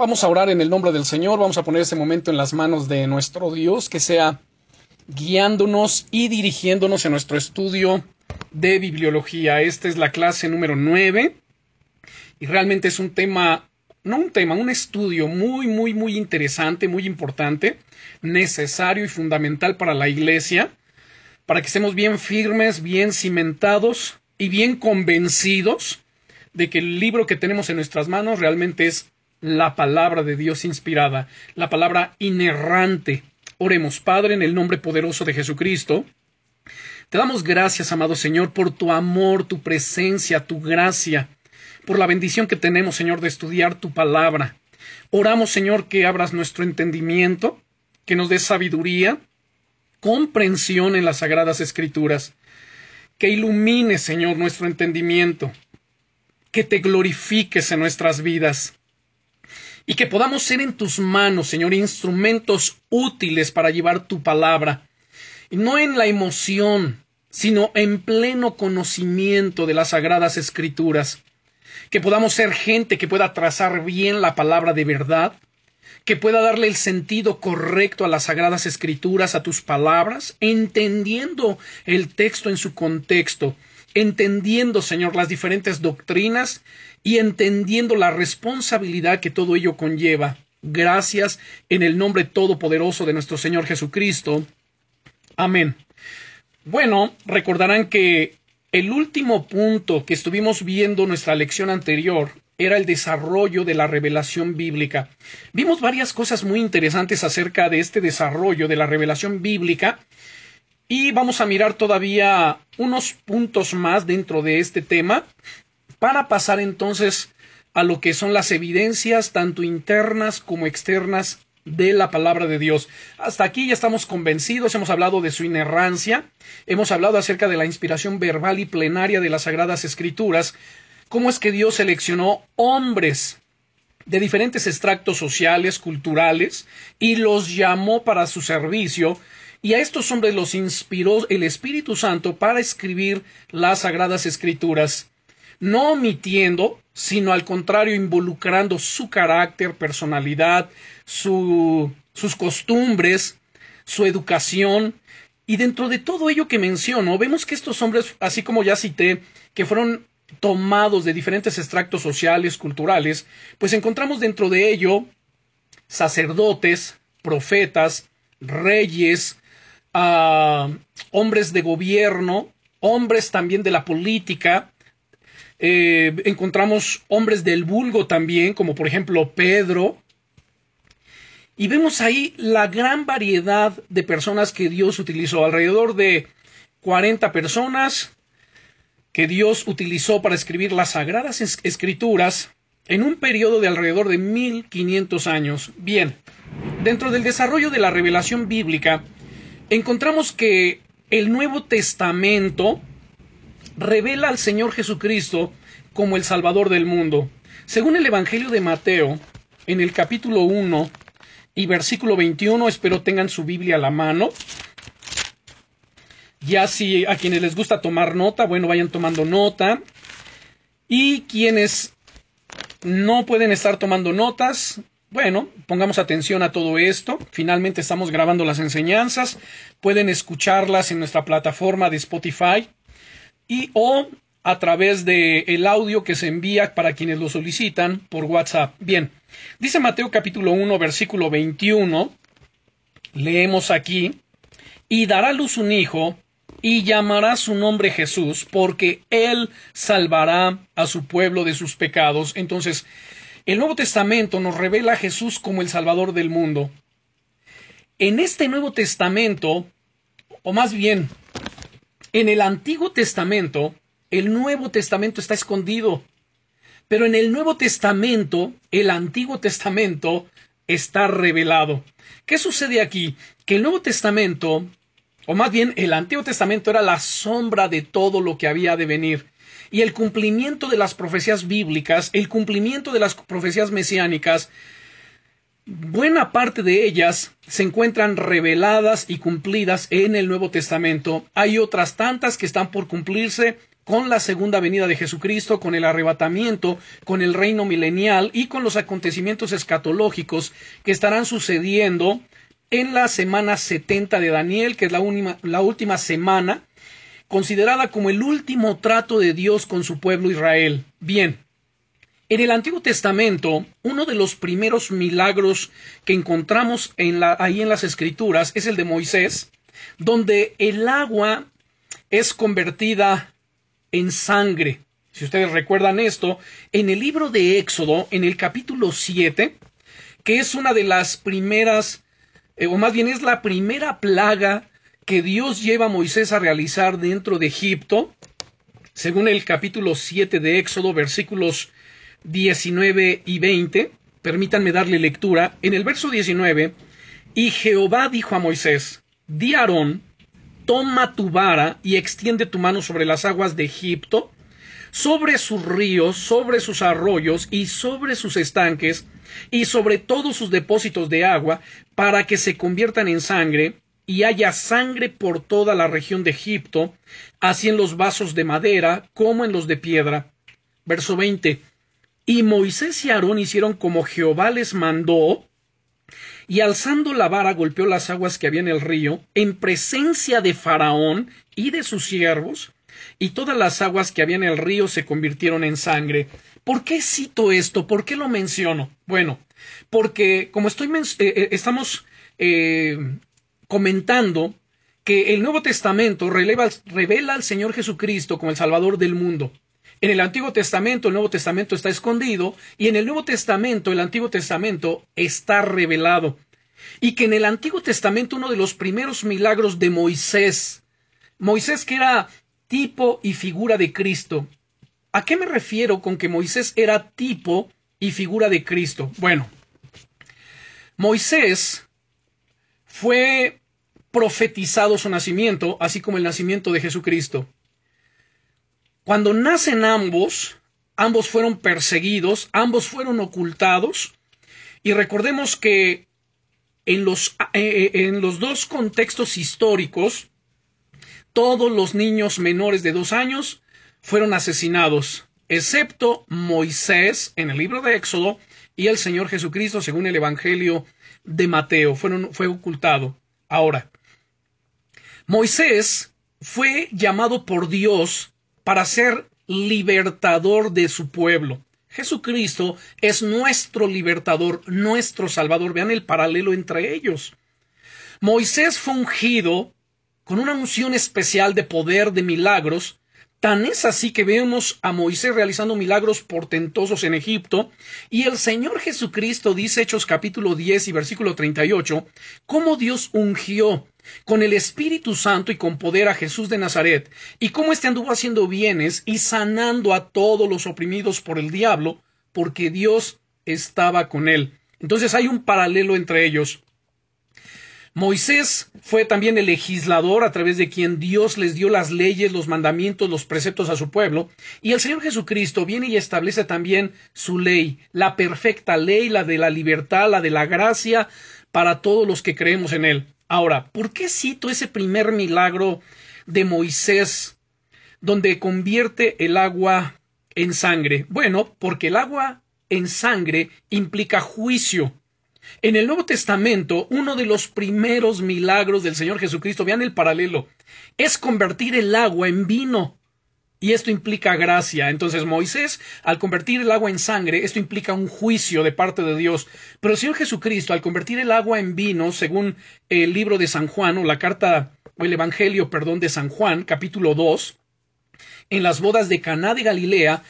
Vamos a orar en el nombre del Señor, vamos a poner ese momento en las manos de nuestro Dios, que sea guiándonos y dirigiéndonos en nuestro estudio de bibliología. Esta es la clase número 9 y realmente es un tema, no un tema, un estudio muy, muy, muy interesante, muy importante, necesario y fundamental para la Iglesia, para que estemos bien firmes, bien cimentados y bien convencidos de que el libro que tenemos en nuestras manos realmente es la palabra de Dios inspirada, la palabra inerrante. Oremos, Padre, en el nombre poderoso de Jesucristo. Te damos gracias, amado Señor, por tu amor, tu presencia, tu gracia, por la bendición que tenemos, Señor, de estudiar tu palabra. Oramos, Señor, que abras nuestro entendimiento, que nos des sabiduría, comprensión en las sagradas escrituras, que ilumines, Señor, nuestro entendimiento, que te glorifiques en nuestras vidas y que podamos ser en tus manos, Señor, instrumentos útiles para llevar tu palabra, no en la emoción, sino en pleno conocimiento de las sagradas escrituras, que podamos ser gente que pueda trazar bien la palabra de verdad, que pueda darle el sentido correcto a las sagradas escrituras, a tus palabras, entendiendo el texto en su contexto, entendiendo, Señor, las diferentes doctrinas y entendiendo la responsabilidad que todo ello conlleva. Gracias en el nombre todopoderoso de nuestro Señor Jesucristo. Amén. Bueno, recordarán que el último punto que estuvimos viendo en nuestra lección anterior era el desarrollo de la revelación bíblica. Vimos varias cosas muy interesantes acerca de este desarrollo de la revelación bíblica y vamos a mirar todavía unos puntos más dentro de este tema para pasar entonces a lo que son las evidencias tanto internas como externas de la palabra de Dios. Hasta aquí ya estamos convencidos, hemos hablado de su inerrancia, hemos hablado acerca de la inspiración verbal y plenaria de las Sagradas Escrituras, cómo es que Dios seleccionó hombres de diferentes extractos sociales, culturales, y los llamó para su servicio, y a estos hombres los inspiró el Espíritu Santo para escribir las Sagradas Escrituras no omitiendo, sino al contrario, involucrando su carácter, personalidad, sus costumbres, su educación, y dentro de todo ello que menciono, vemos que estos hombres, así como ya cité, que fueron tomados de diferentes extractos sociales, culturales, pues encontramos dentro de ello sacerdotes, profetas, reyes, ah, hombres de gobierno, hombres también de la política, eh, encontramos hombres del vulgo también, como por ejemplo Pedro. Y vemos ahí la gran variedad de personas que Dios utilizó, alrededor de 40 personas que Dios utilizó para escribir las sagradas escrituras en un periodo de alrededor de 1500 años. Bien, dentro del desarrollo de la revelación bíblica, encontramos que el Nuevo Testamento revela al Señor Jesucristo como el Salvador del mundo. Según el Evangelio de Mateo, en el capítulo 1 y versículo 21, espero tengan su Biblia a la mano. Ya si a quienes les gusta tomar nota, bueno, vayan tomando nota. Y quienes no pueden estar tomando notas, bueno, pongamos atención a todo esto. Finalmente estamos grabando las enseñanzas. Pueden escucharlas en nuestra plataforma de Spotify y o a través de el audio que se envía para quienes lo solicitan por WhatsApp. Bien, dice Mateo capítulo 1 versículo 21, leemos aquí, y dará luz un hijo, y llamará su nombre Jesús, porque él salvará a su pueblo de sus pecados. Entonces, el Nuevo Testamento nos revela a Jesús como el Salvador del mundo. En este Nuevo Testamento, o más bien, en el Antiguo Testamento, el Nuevo Testamento está escondido. Pero en el Nuevo Testamento, el Antiguo Testamento está revelado. ¿Qué sucede aquí? Que el Nuevo Testamento, o más bien el Antiguo Testamento era la sombra de todo lo que había de venir. Y el cumplimiento de las profecías bíblicas, el cumplimiento de las profecías mesiánicas, buena parte de ellas se encuentran reveladas y cumplidas en el Nuevo Testamento. Hay otras tantas que están por cumplirse con la segunda venida de Jesucristo, con el arrebatamiento, con el reino milenial y con los acontecimientos escatológicos que estarán sucediendo en la semana 70 de Daniel, que es la, la última semana, considerada como el último trato de Dios con su pueblo Israel. Bien, en el Antiguo Testamento, uno de los primeros milagros que encontramos ahí en las Escrituras es el de Moisés, donde el agua es convertida en sangre. Si ustedes recuerdan esto, en el libro de Éxodo, en el capítulo 7, que es una de las primeras, eh, o más bien es la primera plaga que Dios lleva a Moisés a realizar dentro de Egipto, según el capítulo 7 de Éxodo, versículos 19 y 20, permítanme darle lectura, en el verso 19, y Jehová dijo a Moisés, di a Aarón, toma tu vara y extiende tu mano sobre las aguas de Egipto, sobre sus ríos, sobre sus arroyos y sobre sus estanques, y sobre todos sus depósitos de agua, para que se conviertan en sangre, y haya sangre por toda la región de Egipto, así en los vasos de madera como en los de piedra. Verso 20. Y Moisés y Aarón hicieron como Jehová les mandó, y alzando la vara golpeó las aguas que había en el río, en presencia de Faraón y de sus siervos, y todas las aguas que había en el río se convirtieron en sangre. ¿Por qué cito esto? ¿Por qué lo menciono? Bueno, porque como estoy eh, eh, estamos eh, comentando que el Nuevo Testamento revela al Señor Jesucristo como el Salvador del mundo. En el Antiguo Testamento el Nuevo Testamento está escondido y en el Nuevo Testamento el Antiguo Testamento está revelado. Y que en el Antiguo Testamento uno de los primeros milagros de Moisés, Moisés que era tipo y figura de Cristo. ¿A qué me refiero con que Moisés era tipo y figura de Cristo? Bueno, Moisés fue profetizado su nacimiento, así como el nacimiento de Jesucristo. Cuando nacen ambos, ambos fueron perseguidos, ambos fueron ocultados, y recordemos que en los, eh, eh, en los dos contextos históricos, todos los niños menores de dos años fueron asesinados, excepto Moisés en el libro de Éxodo y el Señor Jesucristo según el Evangelio de Mateo. Fueron, fue ocultado. Ahora, Moisés fue llamado por Dios para ser libertador de su pueblo. Jesucristo es nuestro libertador, nuestro salvador. Vean el paralelo entre ellos. Moisés fue ungido con una unción especial de poder, de milagros, Tan es así que vemos a Moisés realizando milagros portentosos en Egipto, y el Señor Jesucristo dice Hechos capítulo 10 y versículo 38, cómo Dios ungió con el Espíritu Santo y con poder a Jesús de Nazaret, y cómo éste anduvo haciendo bienes y sanando a todos los oprimidos por el diablo, porque Dios estaba con él. Entonces hay un paralelo entre ellos. Moisés fue también el legislador a través de quien Dios les dio las leyes, los mandamientos, los preceptos a su pueblo, y el Señor Jesucristo viene y establece también su ley, la perfecta ley, la de la libertad, la de la gracia para todos los que creemos en él. Ahora, ¿por qué cito ese primer milagro de Moisés donde convierte el agua en sangre? Bueno, porque el agua en sangre implica juicio. En el Nuevo Testamento, uno de los primeros milagros del Señor Jesucristo, vean el paralelo, es convertir el agua en vino. Y esto implica gracia. Entonces Moisés, al convertir el agua en sangre, esto implica un juicio de parte de Dios. Pero el Señor Jesucristo, al convertir el agua en vino, según el libro de San Juan, o la carta, o el Evangelio, perdón, de San Juan, capítulo 2, en las bodas de Caná de Galilea,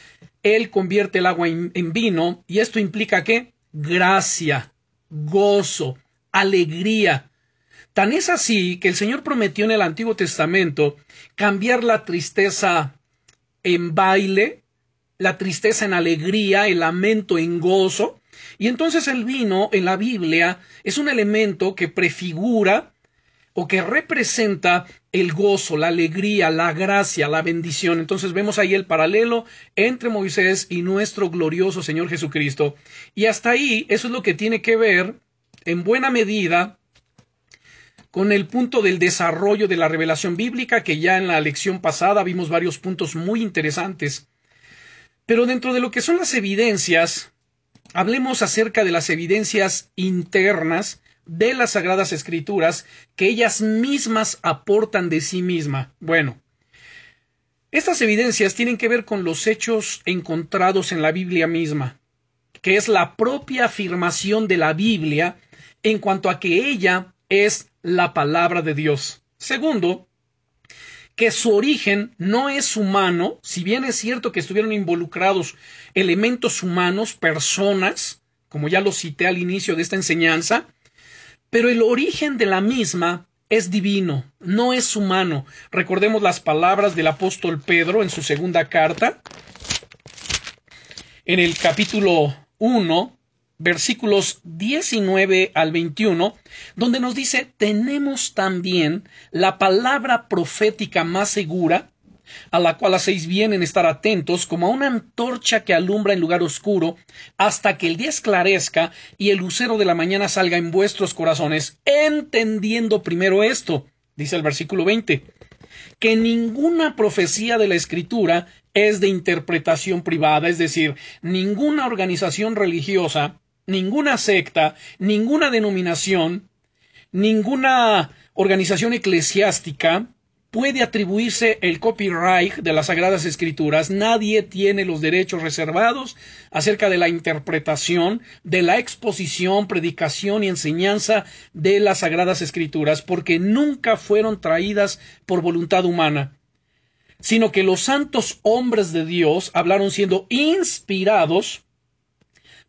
él convierte el agua en, en vino, y esto implica qué? Gracia gozo, alegría. Tan es así que el Señor prometió en el Antiguo Testamento cambiar la tristeza en baile, la tristeza en alegría, el lamento en gozo. Y entonces el vino en la Biblia es un elemento que prefigura o que representa el gozo, la alegría, la gracia, la bendición. Entonces vemos ahí el paralelo entre Moisés y nuestro glorioso Señor Jesucristo. Y hasta ahí eso es lo que tiene que ver, en buena medida, con el punto del desarrollo de la revelación bíblica, que ya en la lección pasada vimos varios puntos muy interesantes. Pero dentro de lo que son las evidencias, hablemos acerca de las evidencias internas de las Sagradas Escrituras que ellas mismas aportan de sí misma. Bueno, estas evidencias tienen que ver con los hechos encontrados en la Biblia misma, que es la propia afirmación de la Biblia en cuanto a que ella es la palabra de Dios. Segundo, que su origen no es humano, si bien es cierto que estuvieron involucrados elementos humanos, personas, como ya lo cité al inicio de esta enseñanza, pero el origen de la misma es divino, no es humano. Recordemos las palabras del apóstol Pedro en su segunda carta, en el capítulo 1, versículos 19 al 21, donde nos dice, tenemos también la palabra profética más segura, a la cual hacéis bien en estar atentos, como a una antorcha que alumbra en lugar oscuro, hasta que el día esclarezca y el lucero de la mañana salga en vuestros corazones, entendiendo primero esto, dice el versículo 20, que ninguna profecía de la Escritura es de interpretación privada, es decir, ninguna organización religiosa ninguna secta, ninguna denominación, ninguna organización eclesiástica puede atribuirse el copyright de las Sagradas Escrituras. Nadie tiene los derechos reservados acerca de la interpretación, de la exposición, predicación y enseñanza de las Sagradas Escrituras, porque nunca fueron traídas por voluntad humana, sino que los santos hombres de Dios hablaron siendo inspirados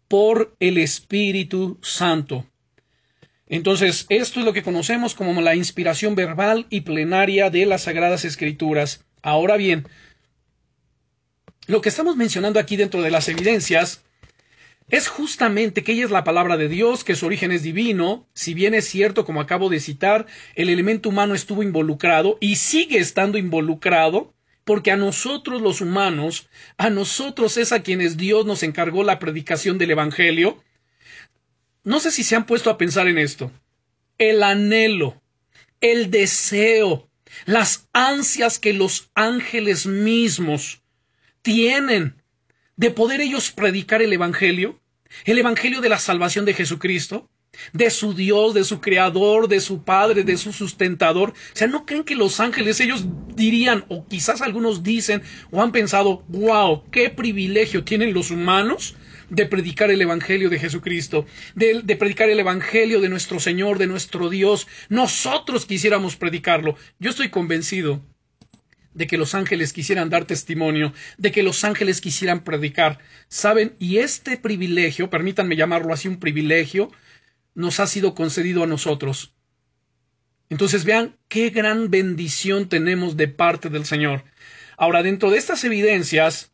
por el Espíritu Santo. Entonces, esto es lo que conocemos como la inspiración verbal y plenaria de las Sagradas Escrituras. Ahora bien, lo que estamos mencionando aquí dentro de las evidencias es justamente que ella es la palabra de Dios, que su origen es divino, si bien es cierto, como acabo de citar, el elemento humano estuvo involucrado y sigue estando involucrado, porque a nosotros los humanos, a nosotros es a quienes Dios nos encargó la predicación del Evangelio. No sé si se han puesto a pensar en esto. El anhelo, el deseo, las ansias que los ángeles mismos tienen de poder ellos predicar el Evangelio, el Evangelio de la salvación de Jesucristo, de su Dios, de su Creador, de su Padre, de su sustentador. O sea, ¿no creen que los ángeles ellos dirían, o quizás algunos dicen, o han pensado, wow, qué privilegio tienen los humanos de predicar el Evangelio de Jesucristo, de, de, predicar el Evangelio de nuestro Señor, de nuestro Dios. Nosotros quisiéramos predicarlo. Yo estoy convencido de que los ángeles quisieran dar testimonio, de que los ángeles quisieran predicar. ¿Saben? Y este privilegio, permítanme llamarlo así un privilegio, nos ha sido concedido a nosotros. Entonces vean qué gran bendición tenemos de parte del Señor. Ahora, dentro de estas evidencias,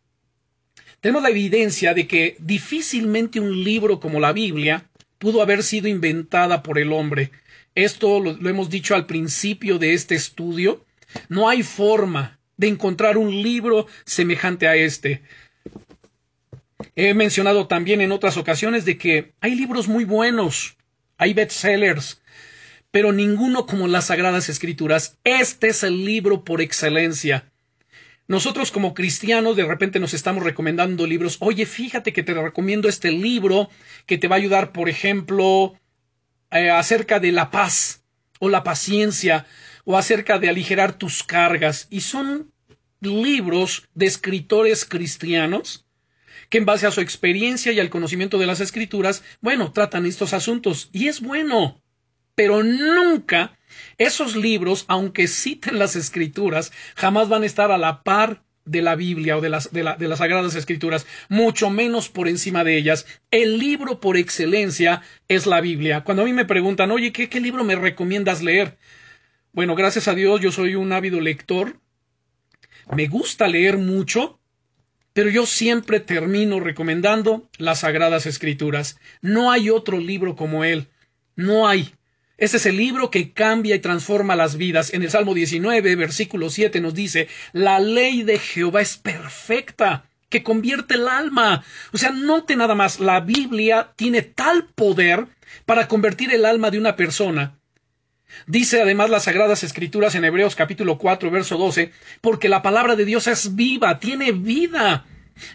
tenemos la evidencia de que difícilmente un libro como la Biblia pudo haber sido inventada por el hombre. Esto lo, lo hemos dicho al principio de este estudio. No hay forma de encontrar un libro semejante a este. He mencionado también en otras ocasiones de que hay libros muy buenos, hay bestsellers, pero ninguno como las Sagradas Escrituras. Este es el libro por excelencia. Nosotros como cristianos de repente nos estamos recomendando libros. Oye, fíjate que te recomiendo este libro que te va a ayudar, por ejemplo, eh, acerca de la paz o la paciencia o acerca de aligerar tus cargas. Y son libros de escritores cristianos que en base a su experiencia y al conocimiento de las escrituras, bueno, tratan estos asuntos. Y es bueno. Pero nunca esos libros, aunque citen las escrituras, jamás van a estar a la par de la Biblia o de las, Sagradas Escrituras, mucho menos por encima de ellas. El libro por excelencia es la Biblia. Cuando a mí me preguntan, oye, ¿qué, qué libro me recomiendas leer? Bueno, gracias a Dios yo soy un ávido lector. Me gusta leer mucho, pero yo siempre termino recomendando las Sagradas Escrituras. No hay otro libro como él. No hay. Este es el libro que cambia y transforma las vidas. En el Salmo 19, versículo 7 nos dice, la ley de Jehová es perfecta, que convierte el alma. O sea, note nada más, la Biblia tiene tal poder para convertir el alma de una persona Dice además las Sagradas Escrituras en Hebreos capítulo 4, verso 12, porque la palabra de Dios es viva, tiene vida.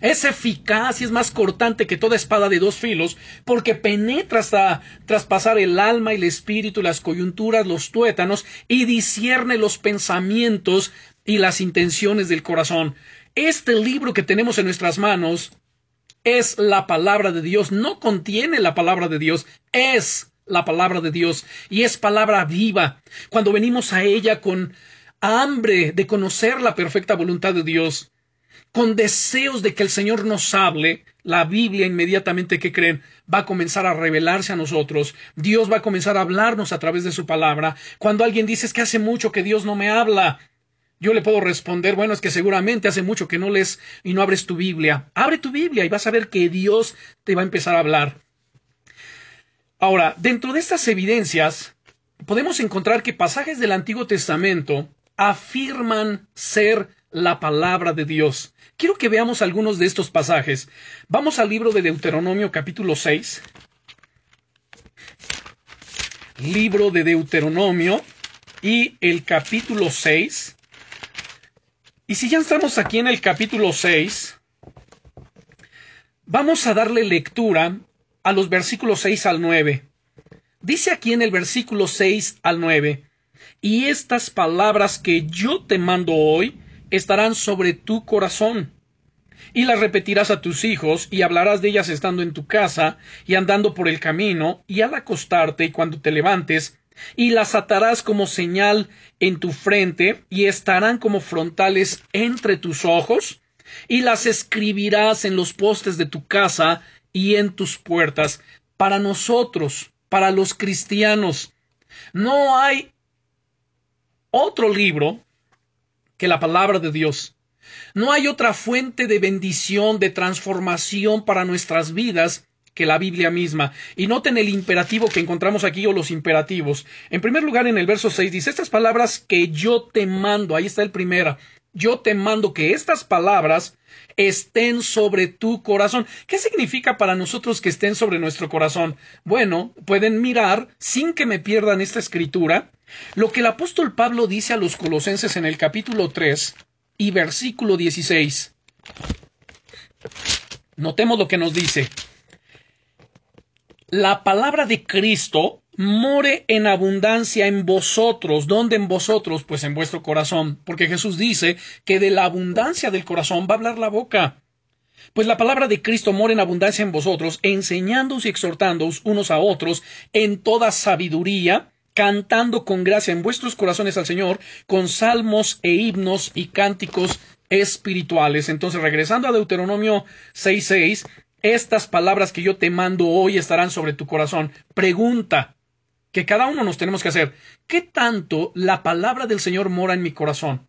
Es eficaz y es más cortante que toda espada de dos filos, porque penetra hasta traspasar el alma y el espíritu, las coyunturas, los tuétanos, y discierne los pensamientos y las intenciones del corazón. Este libro que tenemos en nuestras manos es la palabra de Dios, no contiene la palabra de Dios, es la palabra de Dios y es palabra viva. Cuando venimos a ella con hambre de conocer la perfecta voluntad de Dios, con deseos de que el Señor nos hable, la Biblia inmediatamente que creen va a comenzar a revelarse a nosotros, Dios va a comenzar a hablarnos a través de su palabra. Cuando alguien dice es que hace mucho que Dios no me habla, yo le puedo responder, bueno, es que seguramente hace mucho que no lees y no abres tu Biblia. Abre tu Biblia y vas a ver que Dios te va a empezar a hablar. Ahora, dentro de estas evidencias, podemos encontrar que pasajes del Antiguo Testamento afirman ser la palabra de Dios. Quiero que veamos algunos de estos pasajes. Vamos al libro de Deuteronomio capítulo 6. Libro de Deuteronomio y el capítulo 6. Y si ya estamos aquí en el capítulo 6, vamos a darle lectura a los versículos 6 al 9. Dice aquí en el versículo 6 al 9, y estas palabras que yo te mando hoy estarán sobre tu corazón, y las repetirás a tus hijos, y hablarás de ellas estando en tu casa, y andando por el camino, y al acostarte y cuando te levantes, y las atarás como señal en tu frente y estarán como frontales entre tus ojos y las escribirás en los postes de tu casa y en tus puertas. Para nosotros, para los cristianos, no hay otro libro que la palabra de Dios. No hay otra fuente de bendición, de transformación para nuestras vidas que la Biblia misma. Y noten el imperativo que encontramos aquí o los imperativos. En primer lugar, en el verso 6 dice, estas palabras que yo te mando, ahí está el primero, yo te mando que estas palabras estén sobre tu corazón. ¿Qué significa para nosotros que estén sobre nuestro corazón? Bueno, pueden mirar, sin que me pierdan esta escritura, lo que el apóstol Pablo dice a los colosenses en el capítulo 3 y versículo 16. Notemos lo que nos dice la palabra de Cristo more en abundancia en vosotros. ¿Dónde en vosotros? Pues en vuestro corazón. Porque Jesús dice que de la abundancia del corazón va a hablar la boca. Pues la palabra de Cristo mora en abundancia en vosotros, enseñándoos y exhortándoos unos a otros en toda sabiduría, cantando con gracia en vuestros corazones al Señor, con salmos e himnos y cánticos espirituales. Entonces, regresando a Deuteronomio 6.6, estas palabras que yo te mando hoy estarán sobre tu corazón. Pregunta que cada uno nos tenemos que hacer. ¿Qué tanto la palabra del Señor mora en mi corazón?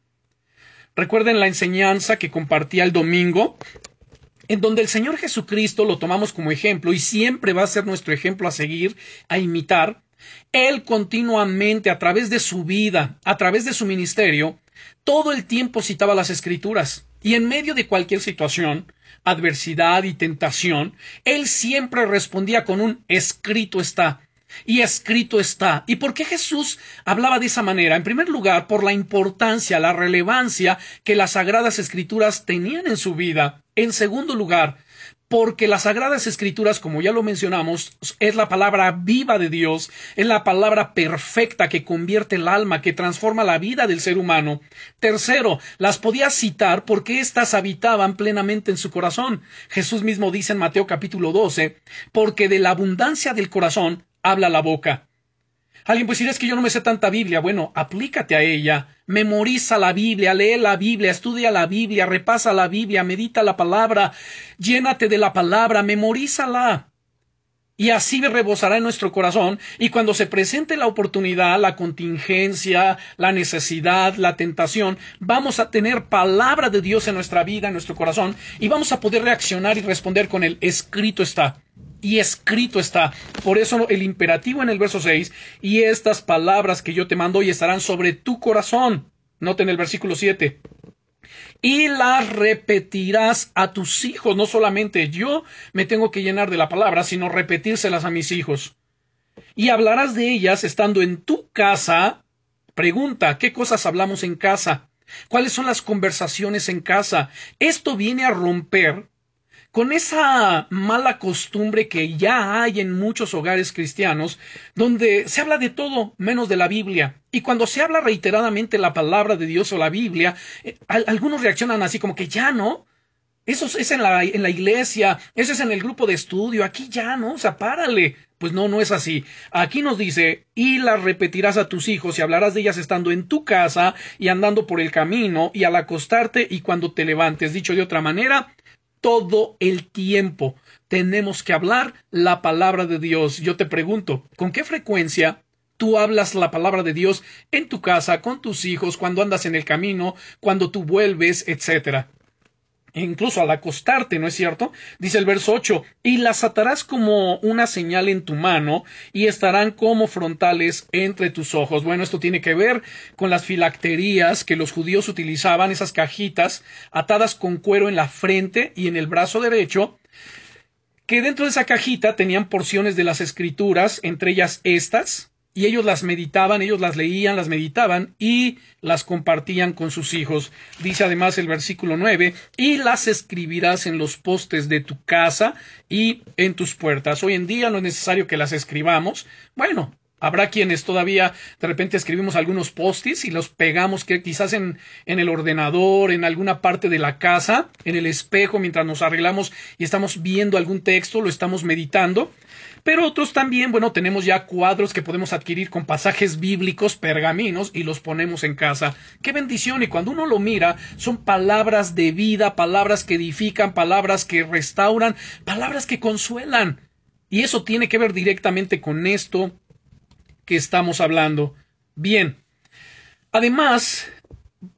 Recuerden la enseñanza que compartí el domingo, en donde el Señor Jesucristo lo tomamos como ejemplo y siempre va a ser nuestro ejemplo a seguir, a imitar. Él continuamente, a través de su vida, a través de su ministerio, todo el tiempo citaba las escrituras. Y en medio de cualquier situación, adversidad y tentación, él siempre respondía con un escrito está. Y escrito está. ¿Y por qué Jesús hablaba de esa manera? En primer lugar, por la importancia, la relevancia que las sagradas escrituras tenían en su vida. En segundo lugar, porque las sagradas escrituras, como ya lo mencionamos, es la palabra viva de Dios, es la palabra perfecta que convierte el alma, que transforma la vida del ser humano. Tercero, las podía citar porque éstas habitaban plenamente en su corazón. Jesús mismo dice en Mateo capítulo 12, porque de la abundancia del corazón habla la boca. Alguien puede decir, es que yo no me sé tanta Biblia. Bueno, aplícate a ella. Memoriza la Biblia, lee la Biblia, estudia la Biblia, repasa la Biblia, medita la palabra, llénate de la palabra, memorízala. Y así rebosará en nuestro corazón, y cuando se presente la oportunidad, la contingencia, la necesidad, la tentación, vamos a tener palabra de Dios en nuestra vida, en nuestro corazón, y vamos a poder reaccionar y responder con el escrito está y escrito está. Por eso el imperativo en el verso 6, y estas palabras que yo te mando hoy estarán sobre tu corazón. Noten el versículo 7. Y las repetirás a tus hijos. No solamente yo me tengo que llenar de la palabra, sino repetírselas a mis hijos. y hablarás de ellas estando en tu casa. Pregunta, ¿qué cosas hablamos en casa? ¿Cuáles son las conversaciones en casa? Esto viene a romper con esa mala costumbre que ya hay en muchos hogares cristianos, donde se habla de todo menos de la Biblia. Y cuando se habla reiteradamente la palabra de Dios o la Biblia, eh, algunos reaccionan así como que ya no. Eso es en la, en la iglesia, eso es en el grupo de estudio, aquí ya no, o sea, párale. Pues no, no es así. Aquí nos dice, y las repetirás a tus hijos y hablarás de ellas estando en tu casa y andando por el camino y al acostarte y cuando te levantes. Dicho de otra manera, todo el tiempo tenemos que hablar la palabra de Dios. Yo te pregunto, ¿con qué frecuencia tú hablas la palabra de Dios en tu casa, con tus hijos, cuando andas en el camino, cuando tú vuelves, etcétera? Incluso al acostarte, ¿no es cierto? Dice el verso 8, y las atarás como una señal en tu mano y estarán como frontales entre tus ojos. Bueno, esto tiene que ver con las filacterías que los judíos utilizaban, esas cajitas atadas con cuero en la frente y en el brazo derecho, que dentro de esa cajita tenían porciones de las escrituras, entre ellas estas, y ellos las meditaban, ellos las leían, las meditaban y las compartían con sus hijos. Dice además el versículo 9, y las escribirás en los postes de tu casa y en tus puertas. Hoy en día no es necesario que las escribamos. Bueno, Habrá quienes todavía de repente escribimos algunos postis y los pegamos que quizás en, en, el ordenador, en alguna parte de la casa, en el espejo mientras nos arreglamos y estamos viendo algún texto, lo estamos meditando. Pero otros también, bueno, tenemos ya cuadros que podemos adquirir con pasajes bíblicos, pergaminos, y los ponemos en casa. ¡Qué bendición! Y cuando uno lo mira, son palabras de vida, palabras que edifican, palabras que restauran, palabras que consuelan. Y eso tiene que ver directamente con esto que estamos hablando. Bien. Además,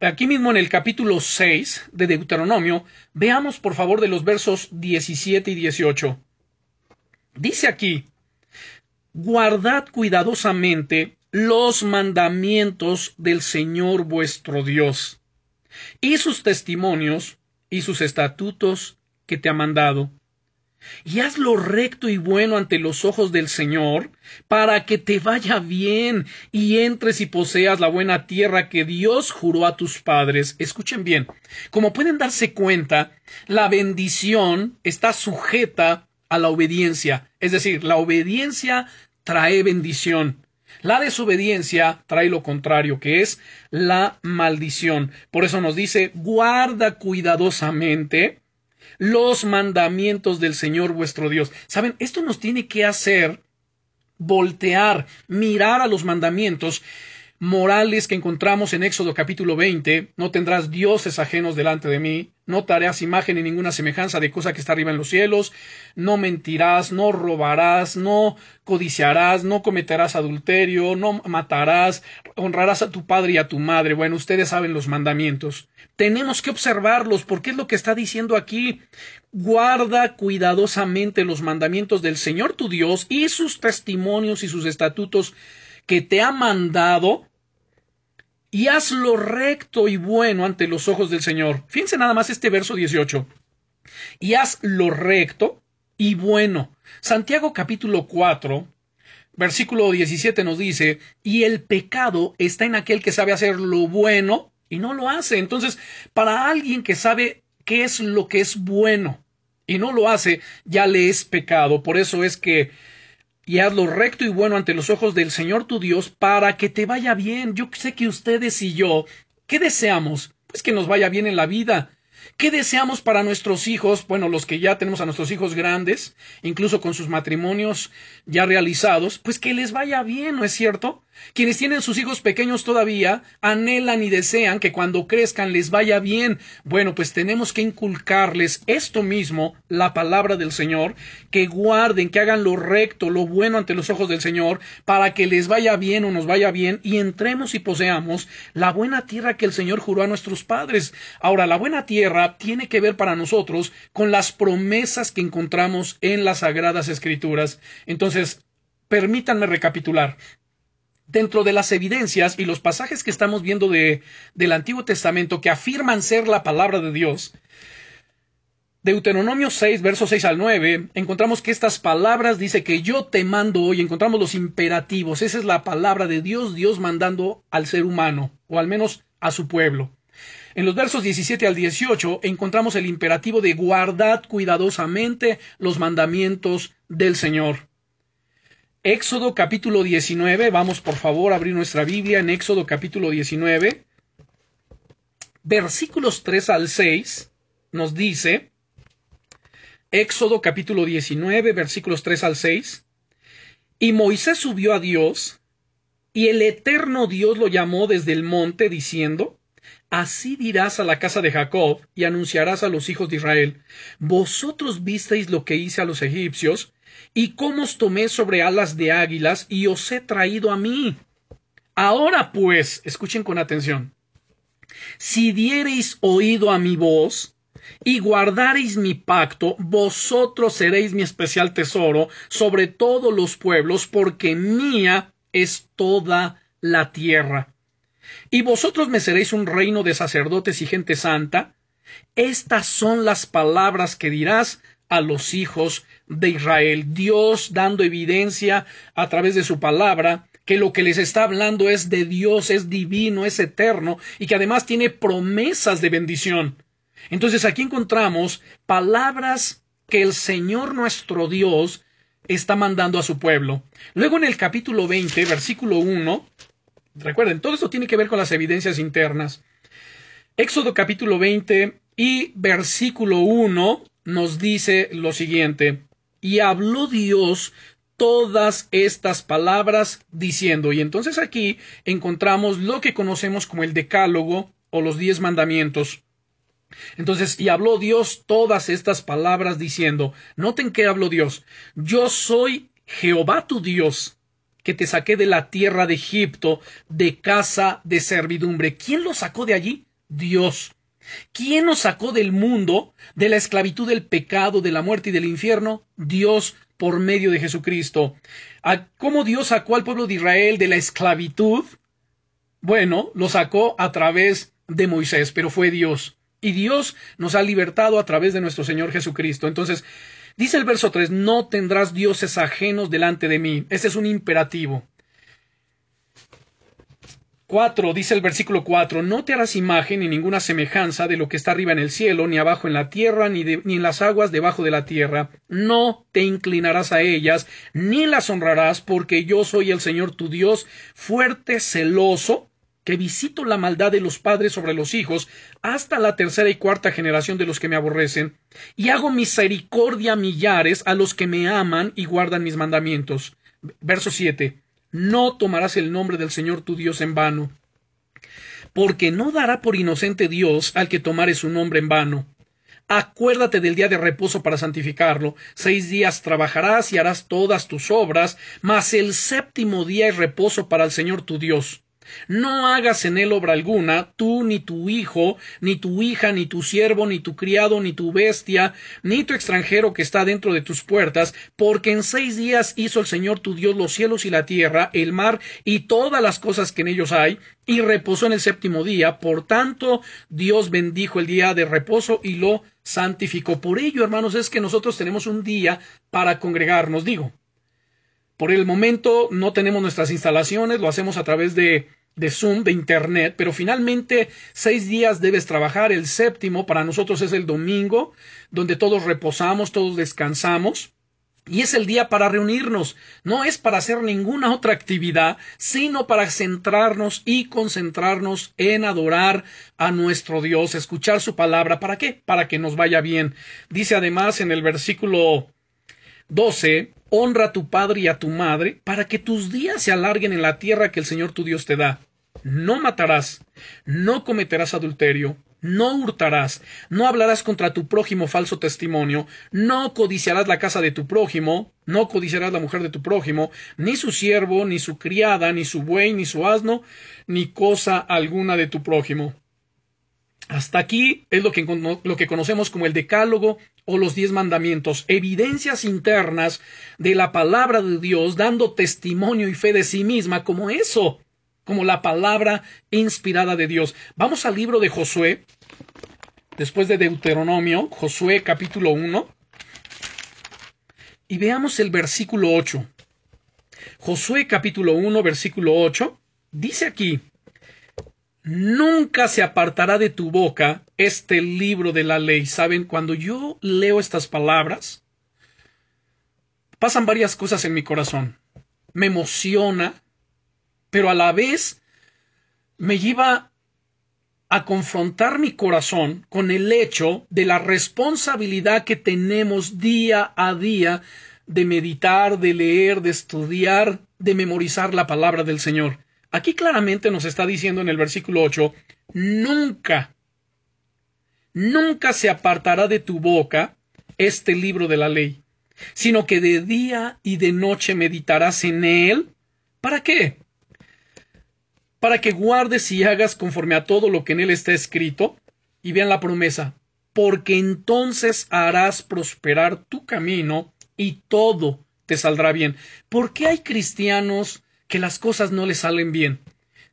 aquí mismo en el capítulo 6 de Deuteronomio, veamos por favor de los versos 17 y 18. Dice aquí, guardad cuidadosamente los mandamientos del Señor vuestro Dios, y sus testimonios y sus estatutos que te ha mandado. Y haz lo recto y bueno ante los ojos del Señor, para que te vaya bien y entres y poseas la buena tierra que Dios juró a tus padres. Escuchen bien, como pueden darse cuenta, la bendición está sujeta a la obediencia. Es decir, la obediencia trae bendición. La desobediencia trae lo contrario, que es la maldición. Por eso nos dice, guarda cuidadosamente los mandamientos del Señor vuestro Dios. Saben, esto nos tiene que hacer voltear, mirar a los mandamientos morales que encontramos en Éxodo capítulo 20, no tendrás dioses ajenos delante de mí, no te harás imagen ni ninguna semejanza de cosa que está arriba en los cielos, no mentirás, no robarás, no codiciarás, no cometerás adulterio, no matarás, honrarás a tu padre y a tu madre. Bueno, ustedes saben los mandamientos. Tenemos que observarlos porque es lo que está diciendo aquí. Guarda cuidadosamente los mandamientos del Señor tu Dios y sus testimonios y sus estatutos que te ha mandado y haz lo recto y bueno ante los ojos del Señor. Fíjense nada más este verso 18. Y haz lo recto y bueno. Santiago capítulo 4, versículo 17 nos dice, y el pecado está en aquel que sabe hacer lo bueno y no lo hace. Entonces, para alguien que sabe qué es lo que es bueno y no lo hace, ya le es pecado. Por eso es que y haz lo recto y bueno ante los ojos del Señor tu Dios para que te vaya bien. Yo sé que ustedes y yo, ¿qué deseamos? Pues que nos vaya bien en la vida. ¿Qué deseamos para nuestros hijos? Bueno, los que ya tenemos a nuestros hijos grandes, incluso con sus matrimonios ya realizados, pues que les vaya bien, ¿no es cierto? Quienes tienen sus hijos pequeños todavía anhelan y desean que cuando crezcan les vaya bien. Bueno, pues tenemos que inculcarles esto mismo, la palabra del Señor, que guarden, que hagan lo recto, lo bueno ante los ojos del Señor, para que les vaya bien o nos vaya bien y entremos y poseamos la buena tierra que el Señor juró a nuestros padres. Ahora, la buena tierra tiene que ver para nosotros con las promesas que encontramos en las sagradas escrituras. Entonces, permítanme recapitular dentro de las evidencias y los pasajes que estamos viendo de, del Antiguo Testamento que afirman ser la palabra de Dios, Deuteronomio 6, versos 6 al 9, encontramos que estas palabras dice que yo te mando hoy, encontramos los imperativos, esa es la palabra de Dios, Dios mandando al ser humano, o al menos a su pueblo. En los versos 17 al 18 encontramos el imperativo de guardad cuidadosamente los mandamientos del Señor. Éxodo capítulo 19, vamos por favor a abrir nuestra Biblia en Éxodo capítulo 19, versículos 3 al 6, nos dice, Éxodo capítulo 19, versículos 3 al 6, y Moisés subió a Dios, y el eterno Dios lo llamó desde el monte, diciendo, Así dirás a la casa de Jacob y anunciarás a los hijos de Israel, Vosotros visteis lo que hice a los egipcios, y cómo os tomé sobre alas de águilas y os he traído a mí. Ahora pues, escuchen con atención, si diereis oído a mi voz, y guardareis mi pacto, vosotros seréis mi especial tesoro sobre todos los pueblos, porque mía es toda la tierra y vosotros me seréis un reino de sacerdotes y gente santa. Estas son las palabras que dirás a los hijos de Israel. Dios dando evidencia a través de su palabra que lo que les está hablando es de Dios, es divino, es eterno y que además tiene promesas de bendición. Entonces aquí encontramos palabras que el Señor nuestro Dios está mandando a su pueblo. Luego en el capítulo 20, versículo 1, Recuerden, todo esto tiene que ver con las evidencias internas. Éxodo capítulo 20 y versículo 1 nos dice lo siguiente, y habló Dios todas estas palabras diciendo, y entonces aquí encontramos lo que conocemos como el decálogo o los diez mandamientos. Entonces, y habló Dios todas estas palabras diciendo, noten que habló Dios, yo soy Jehová tu Dios, que te saqué de la tierra de Egipto, de casa de servidumbre. ¿Quién lo sacó de allí? Dios. ¿Quién nos sacó del mundo, de la esclavitud del pecado, de la muerte y del infierno? Dios por medio de Jesucristo. ¿Cómo Dios sacó al pueblo de Israel de la esclavitud? Bueno, lo sacó a través de Moisés, pero fue Dios. Y Dios nos ha libertado a través de nuestro Señor Jesucristo. Entonces, Dice el verso 3, no tendrás dioses ajenos delante de mí. Ese es un imperativo. 4, dice el versículo 4, no te harás imagen ni ninguna semejanza de lo que está arriba en el cielo, ni abajo en la tierra, ni, ni en las aguas debajo de la tierra. No te inclinarás a ellas, ni las honrarás, porque yo soy el Señor tu Dios, fuerte, celoso, que visito la maldad de los padres sobre los hijos hasta la tercera y cuarta generación de los que me aborrecen, y hago misericordia a millares a los que me aman y guardan mis mandamientos. Verso 7. No tomarás el nombre del Señor tu Dios en vano, porque no dará por inocente Dios al que tomare su nombre en vano. Acuérdate del día de reposo para santificarlo. Seis días trabajarás y harás todas tus obras, mas el séptimo día es reposo para el Señor tu Dios. No hagas en él obra alguna, tú ni tu hijo, ni tu hija, ni tu siervo, ni tu criado, ni tu bestia, ni tu extranjero que está dentro de tus puertas, porque en seis días hizo el Señor tu Dios los cielos y la tierra, el mar y todas las cosas que en ellos hay, y reposó en el séptimo día. Por tanto, Dios bendijo el día de reposo y lo santificó. Por ello, hermanos, es que nosotros tenemos un día para congregarnos. Digo, por el momento no tenemos nuestras instalaciones, lo hacemos a través de, de Zoom, de Internet, pero finalmente seis días debes trabajar. El séptimo para nosotros es el domingo, donde todos reposamos, todos descansamos. Y es el día para reunirnos, no es para hacer ninguna otra actividad, sino para centrarnos y concentrarnos en adorar a nuestro Dios, escuchar su palabra. ¿Para qué? Para que nos vaya bien. Dice además en el versículo 12, honra a tu padre y a tu madre, para que tus días se alarguen en la tierra que el Señor tu Dios te da. No matarás, no cometerás adulterio, no hurtarás, no hablarás contra tu prójimo falso testimonio, no codiciarás la casa de tu prójimo, no codiciarás la mujer de tu prójimo, ni su siervo, ni su criada, ni su buey, ni su asno, ni cosa alguna de tu prójimo. Hasta aquí es lo que, lo que conocemos como el decálogo o los diez mandamientos, evidencias internas de la palabra de Dios dando testimonio y fe de sí misma como eso, como la palabra inspirada de Dios. Vamos al libro de Josué, después de Deuteronomio, Josué capítulo 1, y veamos el versículo 8. Josué capítulo 1, versículo 8, dice aquí, Nunca se apartará de tu boca este libro de la ley. Saben, cuando yo leo estas palabras, pasan varias cosas en mi corazón. Me emociona, pero a la vez me lleva a confrontar mi corazón con el hecho de la responsabilidad que tenemos día a día de meditar, de leer, de estudiar, de memorizar la palabra del Señor. Aquí claramente nos está diciendo en el versículo 8, nunca, nunca se apartará de tu boca este libro de la ley, sino que de día y de noche meditarás en él. ¿Para qué? Para que guardes y hagas conforme a todo lo que en él está escrito. Y vean la promesa, porque entonces harás prosperar tu camino y todo te saldrá bien. ¿Por qué hay cristianos que las cosas no les salen bien?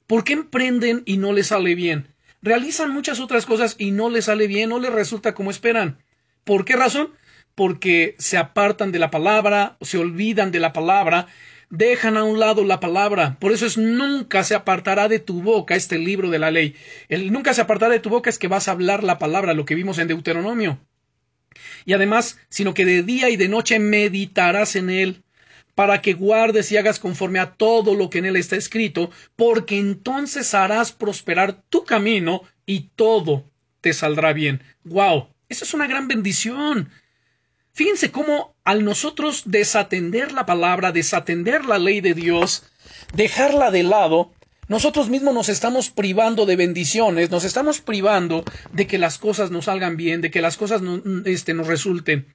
¿Por qué emprenden y no les sale bien? Realizan muchas otras cosas y no les sale bien, no les resulta como esperan. ¿Por qué razón? Porque se apartan de la palabra, se olvidan de la palabra, dejan a un lado la palabra. Por eso es nunca se apartará de tu boca este libro de la ley. El nunca se apartará de tu boca es que vas a hablar la palabra, lo que vimos en Deuteronomio. Y además, sino que de día y de noche meditarás en él para que guardes y hagas conforme a todo lo que en él está escrito, porque entonces harás prosperar tu camino y todo te saldrá bien. ¡Wow! Esa es una gran bendición. Fíjense cómo al nosotros desatender la palabra, desatender la ley de Dios, dejarla de lado, nosotros mismos nos estamos privando de bendiciones, nos estamos privando de que las cosas nos salgan bien, de que las cosas este, nos resulten.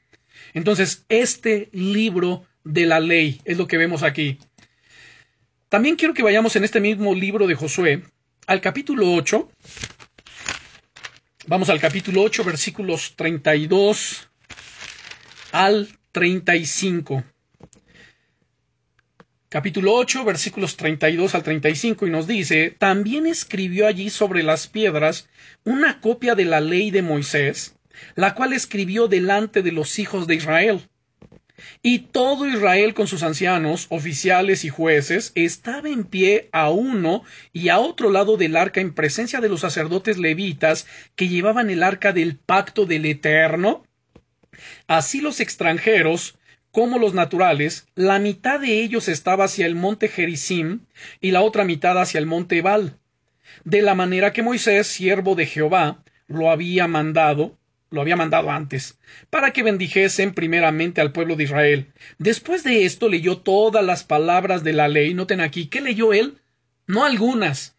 Entonces, este libro de la ley. Es lo que vemos aquí. También quiero que vayamos en este mismo libro de Josué al capítulo 8. Vamos al capítulo 8, versículos 32 al 35. Capítulo 8, versículos 32 al 35, y nos dice, también escribió allí sobre las piedras una copia de la ley de Moisés, la cual escribió delante de los hijos de Israel y todo Israel con sus ancianos, oficiales y jueces estaba en pie a uno y a otro lado del arca en presencia de los sacerdotes levitas que llevaban el arca del pacto del Eterno. Así los extranjeros como los naturales, la mitad de ellos estaba hacia el monte Gerizim y la otra mitad hacia el monte Ebal, de la manera que Moisés, siervo de Jehová, lo había mandado, lo había mandado antes, para que bendijesen primeramente al pueblo de Israel. Después de esto leyó todas las palabras de la ley. Noten aquí, ¿qué leyó él? No algunas.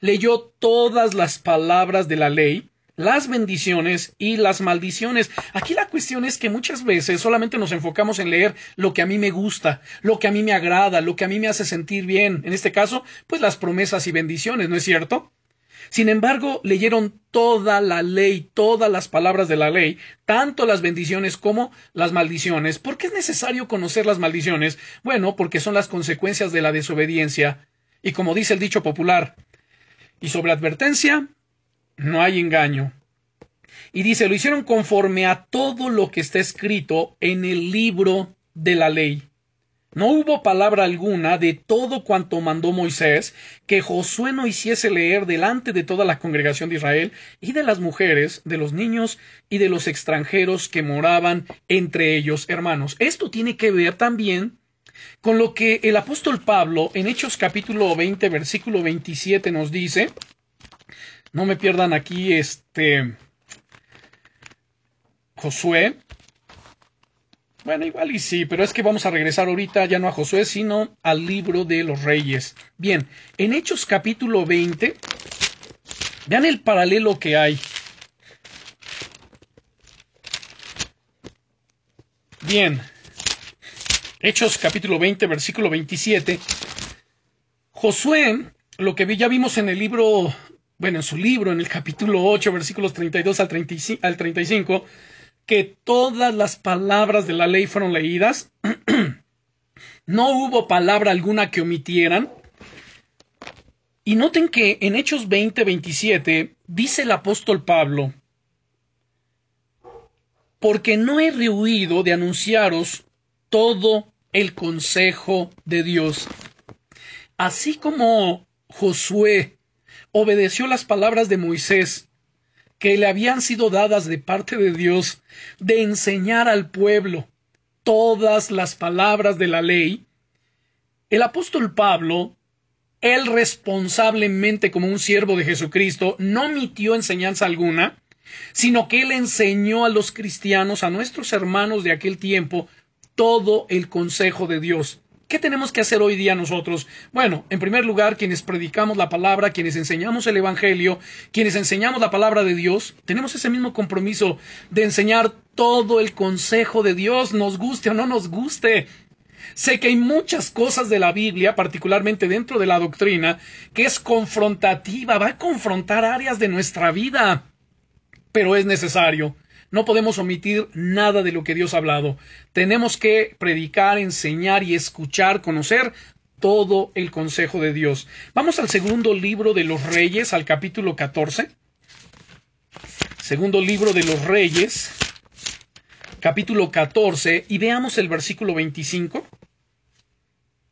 Leyó todas las palabras de la ley, las bendiciones y las maldiciones. Aquí la cuestión es que muchas veces solamente nos enfocamos en leer lo que a mí me gusta, lo que a mí me agrada, lo que a mí me hace sentir bien. En este caso, pues las promesas y bendiciones, ¿no es cierto? Sin embargo, leyeron toda la ley, todas las palabras de la ley, tanto las bendiciones como las maldiciones. ¿Por qué es necesario conocer las maldiciones? Bueno, porque son las consecuencias de la desobediencia. Y como dice el dicho popular, y sobre advertencia, no hay engaño. Y dice, lo hicieron conforme a todo lo que está escrito en el libro de la ley. No hubo palabra alguna de todo cuanto mandó Moisés que Josué no hiciese leer delante de toda la congregación de Israel y de las mujeres, de los niños y de los extranjeros que moraban entre ellos, hermanos. Esto tiene que ver también con lo que el apóstol Pablo en Hechos capítulo 20 versículo 27 nos dice. No me pierdan aquí este Josué bueno, igual y sí, pero es que vamos a regresar ahorita ya no a Josué, sino al libro de los reyes. Bien, en Hechos capítulo 20, vean el paralelo que hay. Bien, Hechos capítulo 20, versículo 27. Josué, lo que ya vimos en el libro, bueno, en su libro, en el capítulo 8, versículos 32 al 35 que todas las palabras de la ley fueron leídas, no hubo palabra alguna que omitieran. Y noten que en Hechos 20, 27 dice el apóstol Pablo, porque no he rehuido de anunciaros todo el consejo de Dios. Así como Josué obedeció las palabras de Moisés, que le habían sido dadas de parte de Dios, de enseñar al pueblo todas las palabras de la ley, el apóstol Pablo, él responsablemente como un siervo de Jesucristo, no omitió enseñanza alguna, sino que él enseñó a los cristianos, a nuestros hermanos de aquel tiempo, todo el consejo de Dios. ¿Qué tenemos que hacer hoy día nosotros? Bueno, en primer lugar, quienes predicamos la palabra, quienes enseñamos el Evangelio, quienes enseñamos la palabra de Dios, tenemos ese mismo compromiso de enseñar todo el consejo de Dios, nos guste o no nos guste. Sé que hay muchas cosas de la Biblia, particularmente dentro de la doctrina, que es confrontativa, va a confrontar áreas de nuestra vida, pero es necesario. No podemos omitir nada de lo que Dios ha hablado. Tenemos que predicar, enseñar y escuchar, conocer todo el consejo de Dios. Vamos al segundo libro de los Reyes, al capítulo 14. Segundo libro de los Reyes, capítulo 14, y veamos el versículo 25.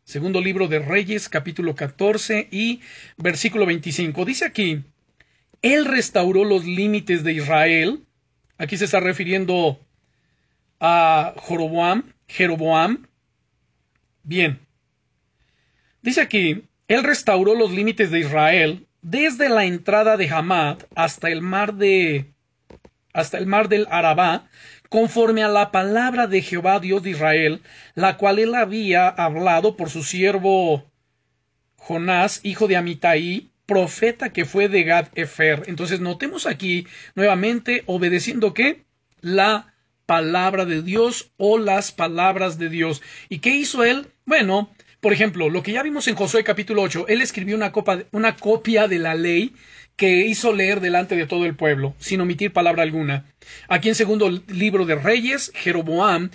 Segundo libro de Reyes, capítulo 14 y versículo 25. Dice aquí, Él restauró los límites de Israel Aquí se está refiriendo a Jeroboam, Jeroboam. Bien. Dice aquí, él restauró los límites de Israel desde la entrada de Hamad hasta el mar de hasta el mar del Arabá, conforme a la palabra de Jehová Dios de Israel, la cual él había hablado por su siervo Jonás, hijo de Amitai, profeta que fue de Gad Efer. Entonces notemos aquí nuevamente obedeciendo qué? La palabra de Dios o las palabras de Dios. ¿Y qué hizo él? Bueno, por ejemplo, lo que ya vimos en Josué capítulo 8, él escribió una, una copia de la ley que hizo leer delante de todo el pueblo, sin omitir palabra alguna. Aquí en segundo libro de Reyes, Jeroboam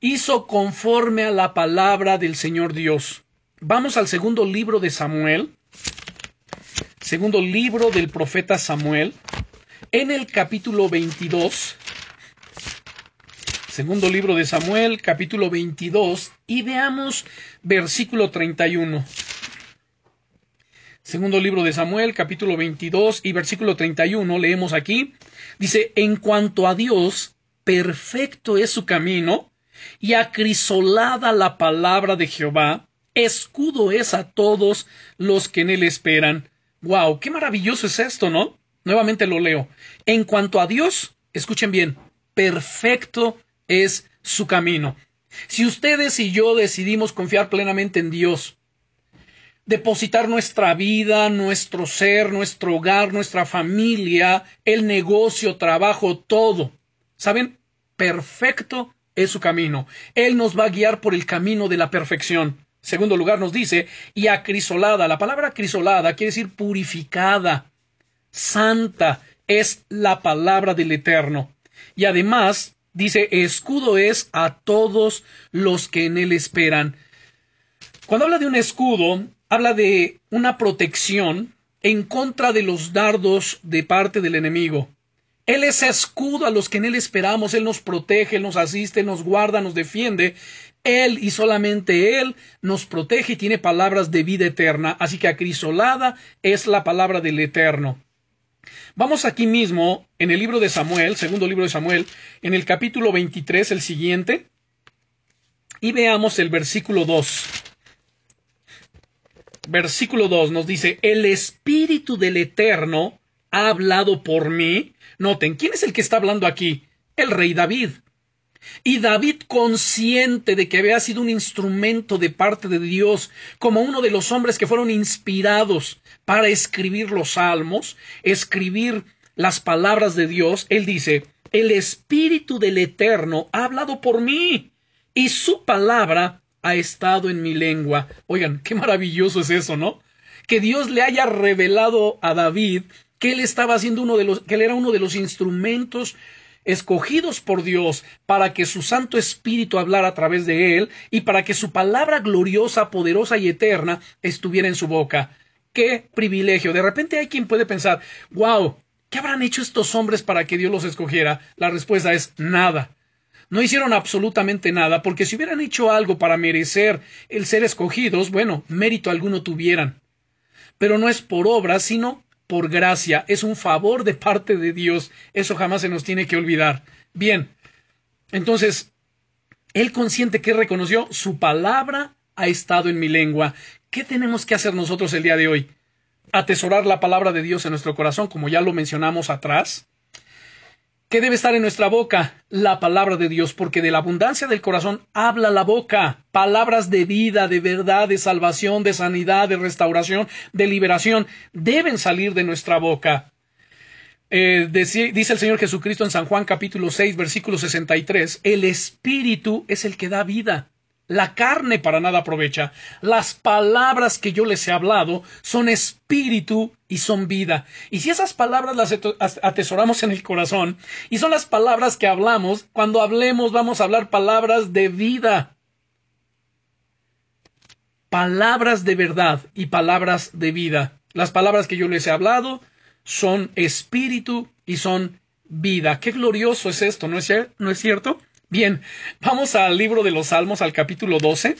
hizo conforme a la palabra del Señor Dios. Vamos al segundo libro de Samuel, segundo libro del profeta Samuel, en el capítulo 22, segundo libro de Samuel, capítulo 22, y veamos versículo 31. Segundo libro de Samuel, capítulo 22 y versículo 31, leemos aquí, dice, en cuanto a Dios, perfecto es su camino, y acrisolada la palabra de Jehová, escudo es a todos los que en él esperan. Wow, qué maravilloso es esto, ¿no? Nuevamente lo leo. En cuanto a Dios, escuchen bien, perfecto es su camino. Si ustedes y yo decidimos confiar plenamente en Dios, depositar nuestra vida, nuestro ser, nuestro hogar, nuestra familia, el negocio, trabajo, todo, ¿saben? Perfecto es su camino. Él nos va a guiar por el camino de la perfección. Segundo lugar nos dice, y acrisolada. La palabra acrisolada quiere decir purificada, santa, es la palabra del Eterno. Y además dice, escudo es a todos los que en él esperan. Cuando habla de un escudo, habla de una protección en contra de los dardos de parte del enemigo. Él es escudo a los que en Él esperamos, Él nos protege, Él nos asiste, nos guarda, nos defiende, Él y solamente Él nos protege y tiene palabras de vida eterna, así que acrisolada es la palabra del Eterno. Vamos aquí mismo, en el libro de Samuel, segundo libro de Samuel, en el capítulo 23, el siguiente, y veamos el versículo 2. Versículo 2 nos dice, el Espíritu del Eterno ha hablado por mí Noten, ¿quién es el que está hablando aquí? El rey David. Y David, consciente de que había sido un instrumento de parte de Dios, como uno de los hombres que fueron inspirados para escribir los salmos, escribir las palabras de Dios, él dice, el Espíritu del Eterno ha hablado por mí, y su palabra ha estado en mi lengua. Oigan, qué maravilloso es eso, ¿no? Que Dios le haya revelado a David que él estaba haciendo uno de los, que él era uno de los instrumentos escogidos por Dios para que su Santo Espíritu hablara a través de él y para que su palabra gloriosa, poderosa y eterna estuviera en su boca. ¡Qué privilegio! De repente hay quien puede pensar, wow, ¿Qué habrán hecho estos hombres para que Dios los escogiera? La respuesta es nada. No hicieron absolutamente nada, porque si hubieran hecho algo para merecer el ser escogidos, bueno, mérito alguno tuvieran. Pero no es por obra, sino por gracia. Es un favor de parte de Dios. Eso jamás se nos tiene que olvidar. Bien. Entonces, él consciente que reconoció su palabra ha estado en mi lengua. ¿Qué tenemos que hacer nosotros el día de hoy? Atesorar la palabra de Dios en nuestro corazón, como ya lo mencionamos atrás. ¿Qué debe estar en nuestra boca? La palabra de Dios, porque de la abundancia del corazón habla la boca. Palabras de vida, de verdad, de salvación, de sanidad, de restauración, de liberación, deben salir de nuestra boca. Eh, dice el Señor Jesucristo en San Juan capítulo 6, versículo 63, el Espíritu es el que da vida. La carne para nada aprovecha. Las palabras que yo les he hablado son espíritu y son vida. Y si esas palabras las atesoramos en el corazón, y son las palabras que hablamos, cuando hablemos vamos a hablar palabras de vida. Palabras de verdad y palabras de vida. Las palabras que yo les he hablado son espíritu y son vida. Qué glorioso es esto, ¿no es, ¿no es cierto? Bien, vamos al libro de los Salmos, al capítulo 12.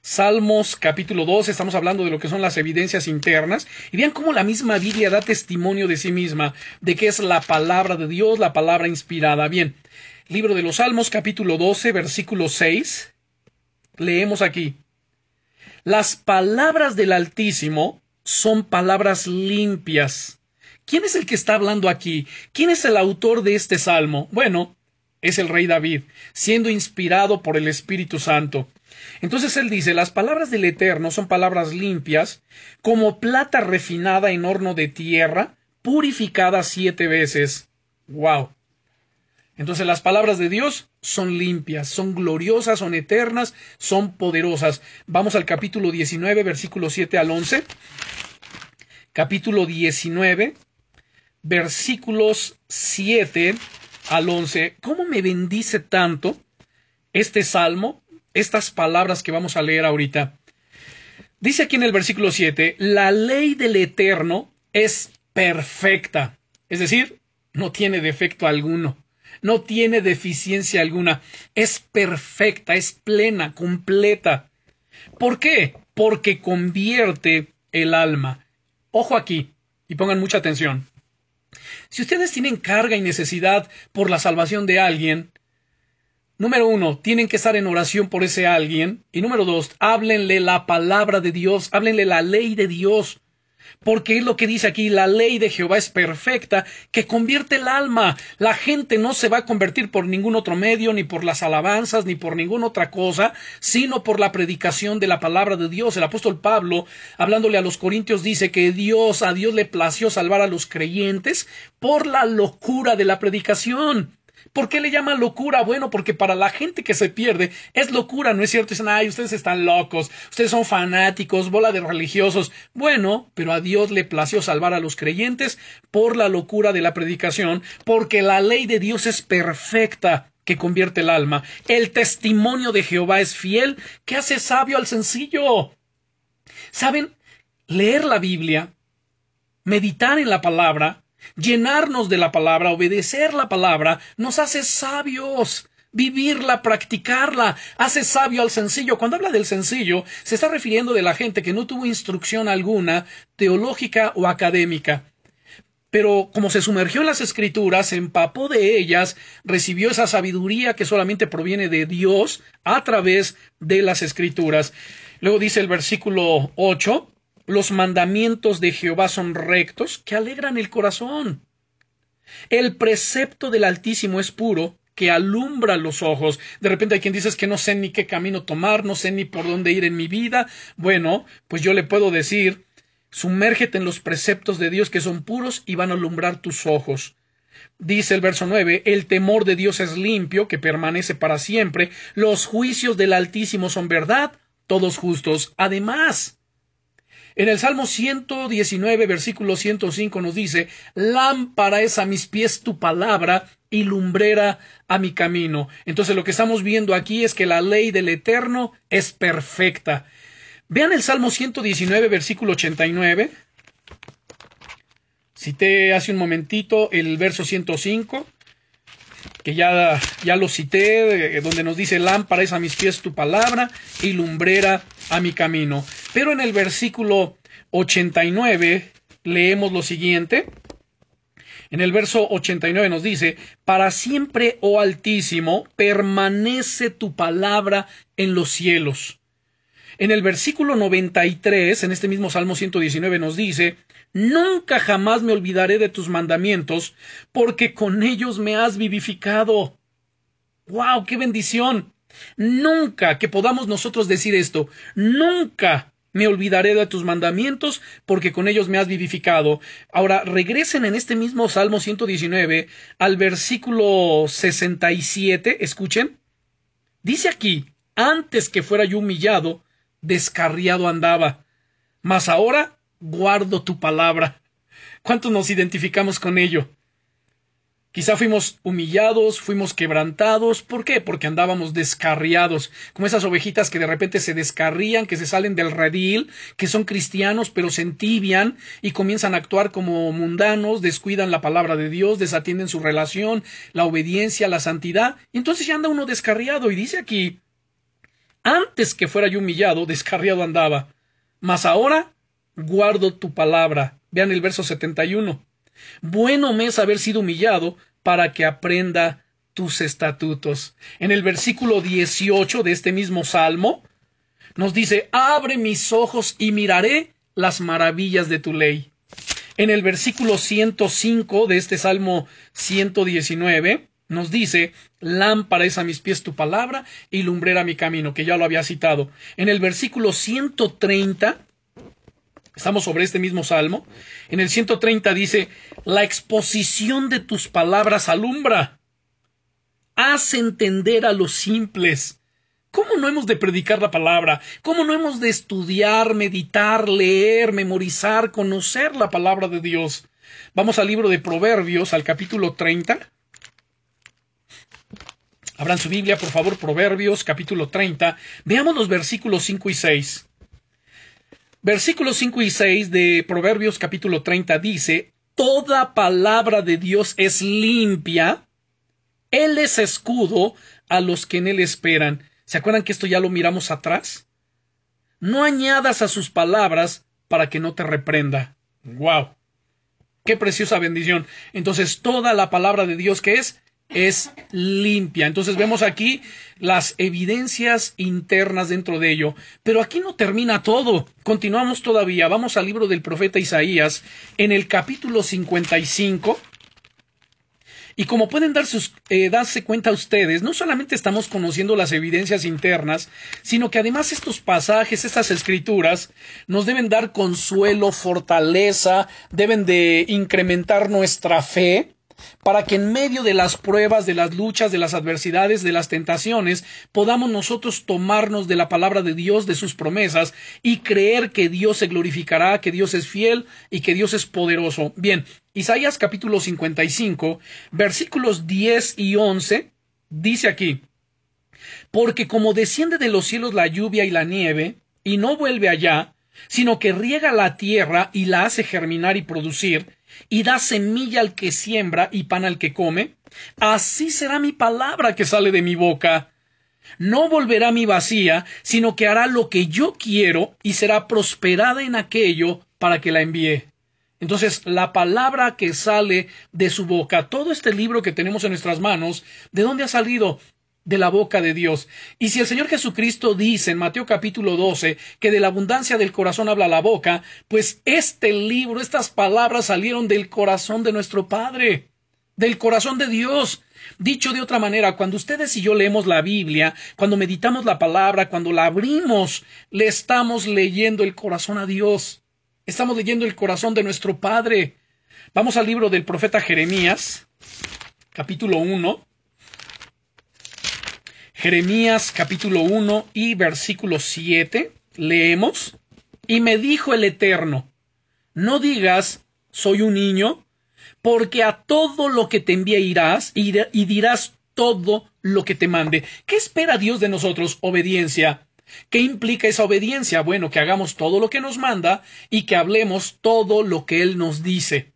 Salmos capítulo 12, estamos hablando de lo que son las evidencias internas, y vean cómo la misma Biblia da testimonio de sí misma, de que es la palabra de Dios, la palabra inspirada. Bien, libro de los Salmos capítulo 12, versículo 6, leemos aquí, las palabras del Altísimo son palabras limpias. ¿Quién es el que está hablando aquí? ¿Quién es el autor de este salmo? Bueno, es el rey David, siendo inspirado por el Espíritu Santo. Entonces él dice, las palabras del Eterno son palabras limpias, como plata refinada en horno de tierra, purificada siete veces. ¡Wow! Entonces las palabras de Dios son limpias, son gloriosas, son eternas, son poderosas. Vamos al capítulo 19, versículo 7 al 11. Capítulo 19, versículos 7 al 11, ¿cómo me bendice tanto este salmo, estas palabras que vamos a leer ahorita? Dice aquí en el versículo 7, la ley del Eterno es perfecta, es decir, no tiene defecto alguno, no tiene deficiencia alguna, es perfecta, es plena, completa. ¿Por qué? Porque convierte el alma. Ojo aquí, y pongan mucha atención. Si ustedes tienen carga y necesidad por la salvación de alguien, número uno, tienen que estar en oración por ese alguien. Y número dos, háblenle la palabra de Dios, háblenle la ley de Dios. Porque es lo que dice aquí, la ley de Jehová es perfecta, que convierte el alma. La gente no se va a convertir por ningún otro medio, ni por las alabanzas, ni por ninguna otra cosa, sino por la predicación de la palabra de Dios. El apóstol Pablo, hablándole a los corintios, dice que Dios, a Dios le plació salvar a los creyentes por la locura de la predicación. ¿Por qué le llama locura? Bueno, porque para la gente que se pierde es locura, ¿no es cierto? Dicen, ay, ustedes están locos, ustedes son fanáticos, bola de religiosos. Bueno, pero a Dios le plació salvar a los creyentes por la locura de la predicación, porque la ley de Dios es perfecta que convierte el alma. El testimonio de Jehová es fiel, que hace sabio al sencillo. ¿Saben? Leer la Biblia, meditar en la palabra, Llenarnos de la palabra, obedecer la palabra, nos hace sabios. Vivirla, practicarla, hace sabio al sencillo. Cuando habla del sencillo, se está refiriendo de la gente que no tuvo instrucción alguna, teológica o académica. Pero como se sumergió en las escrituras, se empapó de ellas, recibió esa sabiduría que solamente proviene de Dios a través de las escrituras. Luego dice el versículo 8, los mandamientos de Jehová son rectos, que alegran el corazón. El precepto del Altísimo es puro, que alumbra los ojos. De repente hay quien dice que no sé ni qué camino tomar, no sé ni por dónde ir en mi vida. Bueno, pues yo le puedo decir, sumérgete en los preceptos de Dios que son puros y van a alumbrar tus ojos. Dice el verso 9, el temor de Dios es limpio, que permanece para siempre, los juicios del Altísimo son verdad, todos justos. Además, en el Salmo 119, versículo 105 nos dice, lámpara es a mis pies tu palabra y lumbrera a mi camino. Entonces lo que estamos viendo aquí es que la ley del Eterno es perfecta. Vean el Salmo 119, versículo 89. Cité hace un momentito el verso 105, que ya, ya lo cité, donde nos dice, lámpara es a mis pies tu palabra y lumbrera a mi camino. Pero en el versículo 89 leemos lo siguiente. En el verso 89 nos dice, para siempre, oh Altísimo, permanece tu palabra en los cielos. En el versículo 93, en este mismo Salmo 119, nos dice, Nunca jamás me olvidaré de tus mandamientos, porque con ellos me has vivificado. ¡Wow! ¡Qué bendición! Nunca que podamos nosotros decir esto, nunca me olvidaré de tus mandamientos, porque con ellos me has vivificado. Ahora, regresen en este mismo Salmo 119 al versículo 67, escuchen. Dice aquí, antes que fuera yo humillado, descarriado andaba, mas ahora guardo tu palabra. ¿Cuántos nos identificamos con ello? Quizá fuimos humillados, fuimos quebrantados. ¿Por qué? Porque andábamos descarriados, como esas ovejitas que de repente se descarrían, que se salen del redil, que son cristianos pero se entibian y comienzan a actuar como mundanos, descuidan la palabra de Dios, desatienden su relación, la obediencia, la santidad, y entonces ya anda uno descarriado y dice aquí, antes que fuera yo humillado, descarriado andaba, mas ahora guardo tu palabra. Vean el verso 71. Bueno me es haber sido humillado para que aprenda tus estatutos. En el versículo 18 de este mismo salmo nos dice, abre mis ojos y miraré las maravillas de tu ley. En el versículo 105 de este salmo 119 nos dice, lámpara es a mis pies tu palabra y lumbrera mi camino, que ya lo había citado. En el versículo 130 Estamos sobre este mismo salmo. En el 130 dice, la exposición de tus palabras alumbra. Haz entender a los simples. ¿Cómo no hemos de predicar la palabra? ¿Cómo no hemos de estudiar, meditar, leer, memorizar, conocer la palabra de Dios? Vamos al libro de Proverbios, al capítulo 30. Abran su Biblia, por favor, Proverbios, capítulo 30. Veamos los versículos 5 y 6. Versículos 5 y 6 de Proverbios capítulo 30 dice, Toda palabra de Dios es limpia, Él es escudo a los que en Él esperan. ¿Se acuerdan que esto ya lo miramos atrás? No añadas a sus palabras para que no te reprenda. ¡Wow! ¡Qué preciosa bendición! Entonces, toda la palabra de Dios que es es limpia. Entonces vemos aquí las evidencias internas dentro de ello. Pero aquí no termina todo. Continuamos todavía. Vamos al libro del profeta Isaías en el capítulo 55. Y como pueden dar eh, darse cuenta ustedes, no solamente estamos conociendo las evidencias internas, sino que además estos pasajes, estas escrituras, nos deben dar consuelo, fortaleza, deben de incrementar nuestra fe, para que en medio de las pruebas, de las luchas, de las adversidades, de las tentaciones, podamos nosotros tomarnos de la palabra de Dios, de sus promesas, y creer que Dios se glorificará, que Dios es fiel y que Dios es poderoso. Bien, Isaías capítulo 55, versículos 10 y 11, dice aquí, porque como desciende de los cielos la lluvia y la nieve, y no vuelve allá, sino que riega la tierra y la hace germinar y producir, y da semilla al que siembra y pan al que come, así será mi palabra que sale de mi boca. No volverá mi vacía, sino que hará lo que yo quiero y será prosperada en aquello para que la envíe. Entonces, la palabra que sale de su boca, todo este libro que tenemos en nuestras manos, ¿de dónde ha salido? De la boca de Dios. Y si el Señor Jesucristo dice en Mateo capítulo 12 que de la abundancia del corazón habla la boca, pues este libro, estas palabras salieron del corazón de nuestro Padre, del corazón de Dios. Dicho de otra manera, cuando ustedes y yo leemos la Biblia, cuando meditamos la palabra, cuando la abrimos, le estamos leyendo el corazón a Dios. Estamos leyendo el corazón de nuestro Padre. Vamos al libro del profeta Jeremías, capítulo 1. Jeremías capítulo 1 y versículo 7 leemos, y me dijo el Eterno, no digas, soy un niño, porque a todo lo que te envíe irás y dirás todo lo que te mande. ¿Qué espera Dios de nosotros? Obediencia. ¿Qué implica esa obediencia? Bueno, que hagamos todo lo que nos manda y que hablemos todo lo que Él nos dice.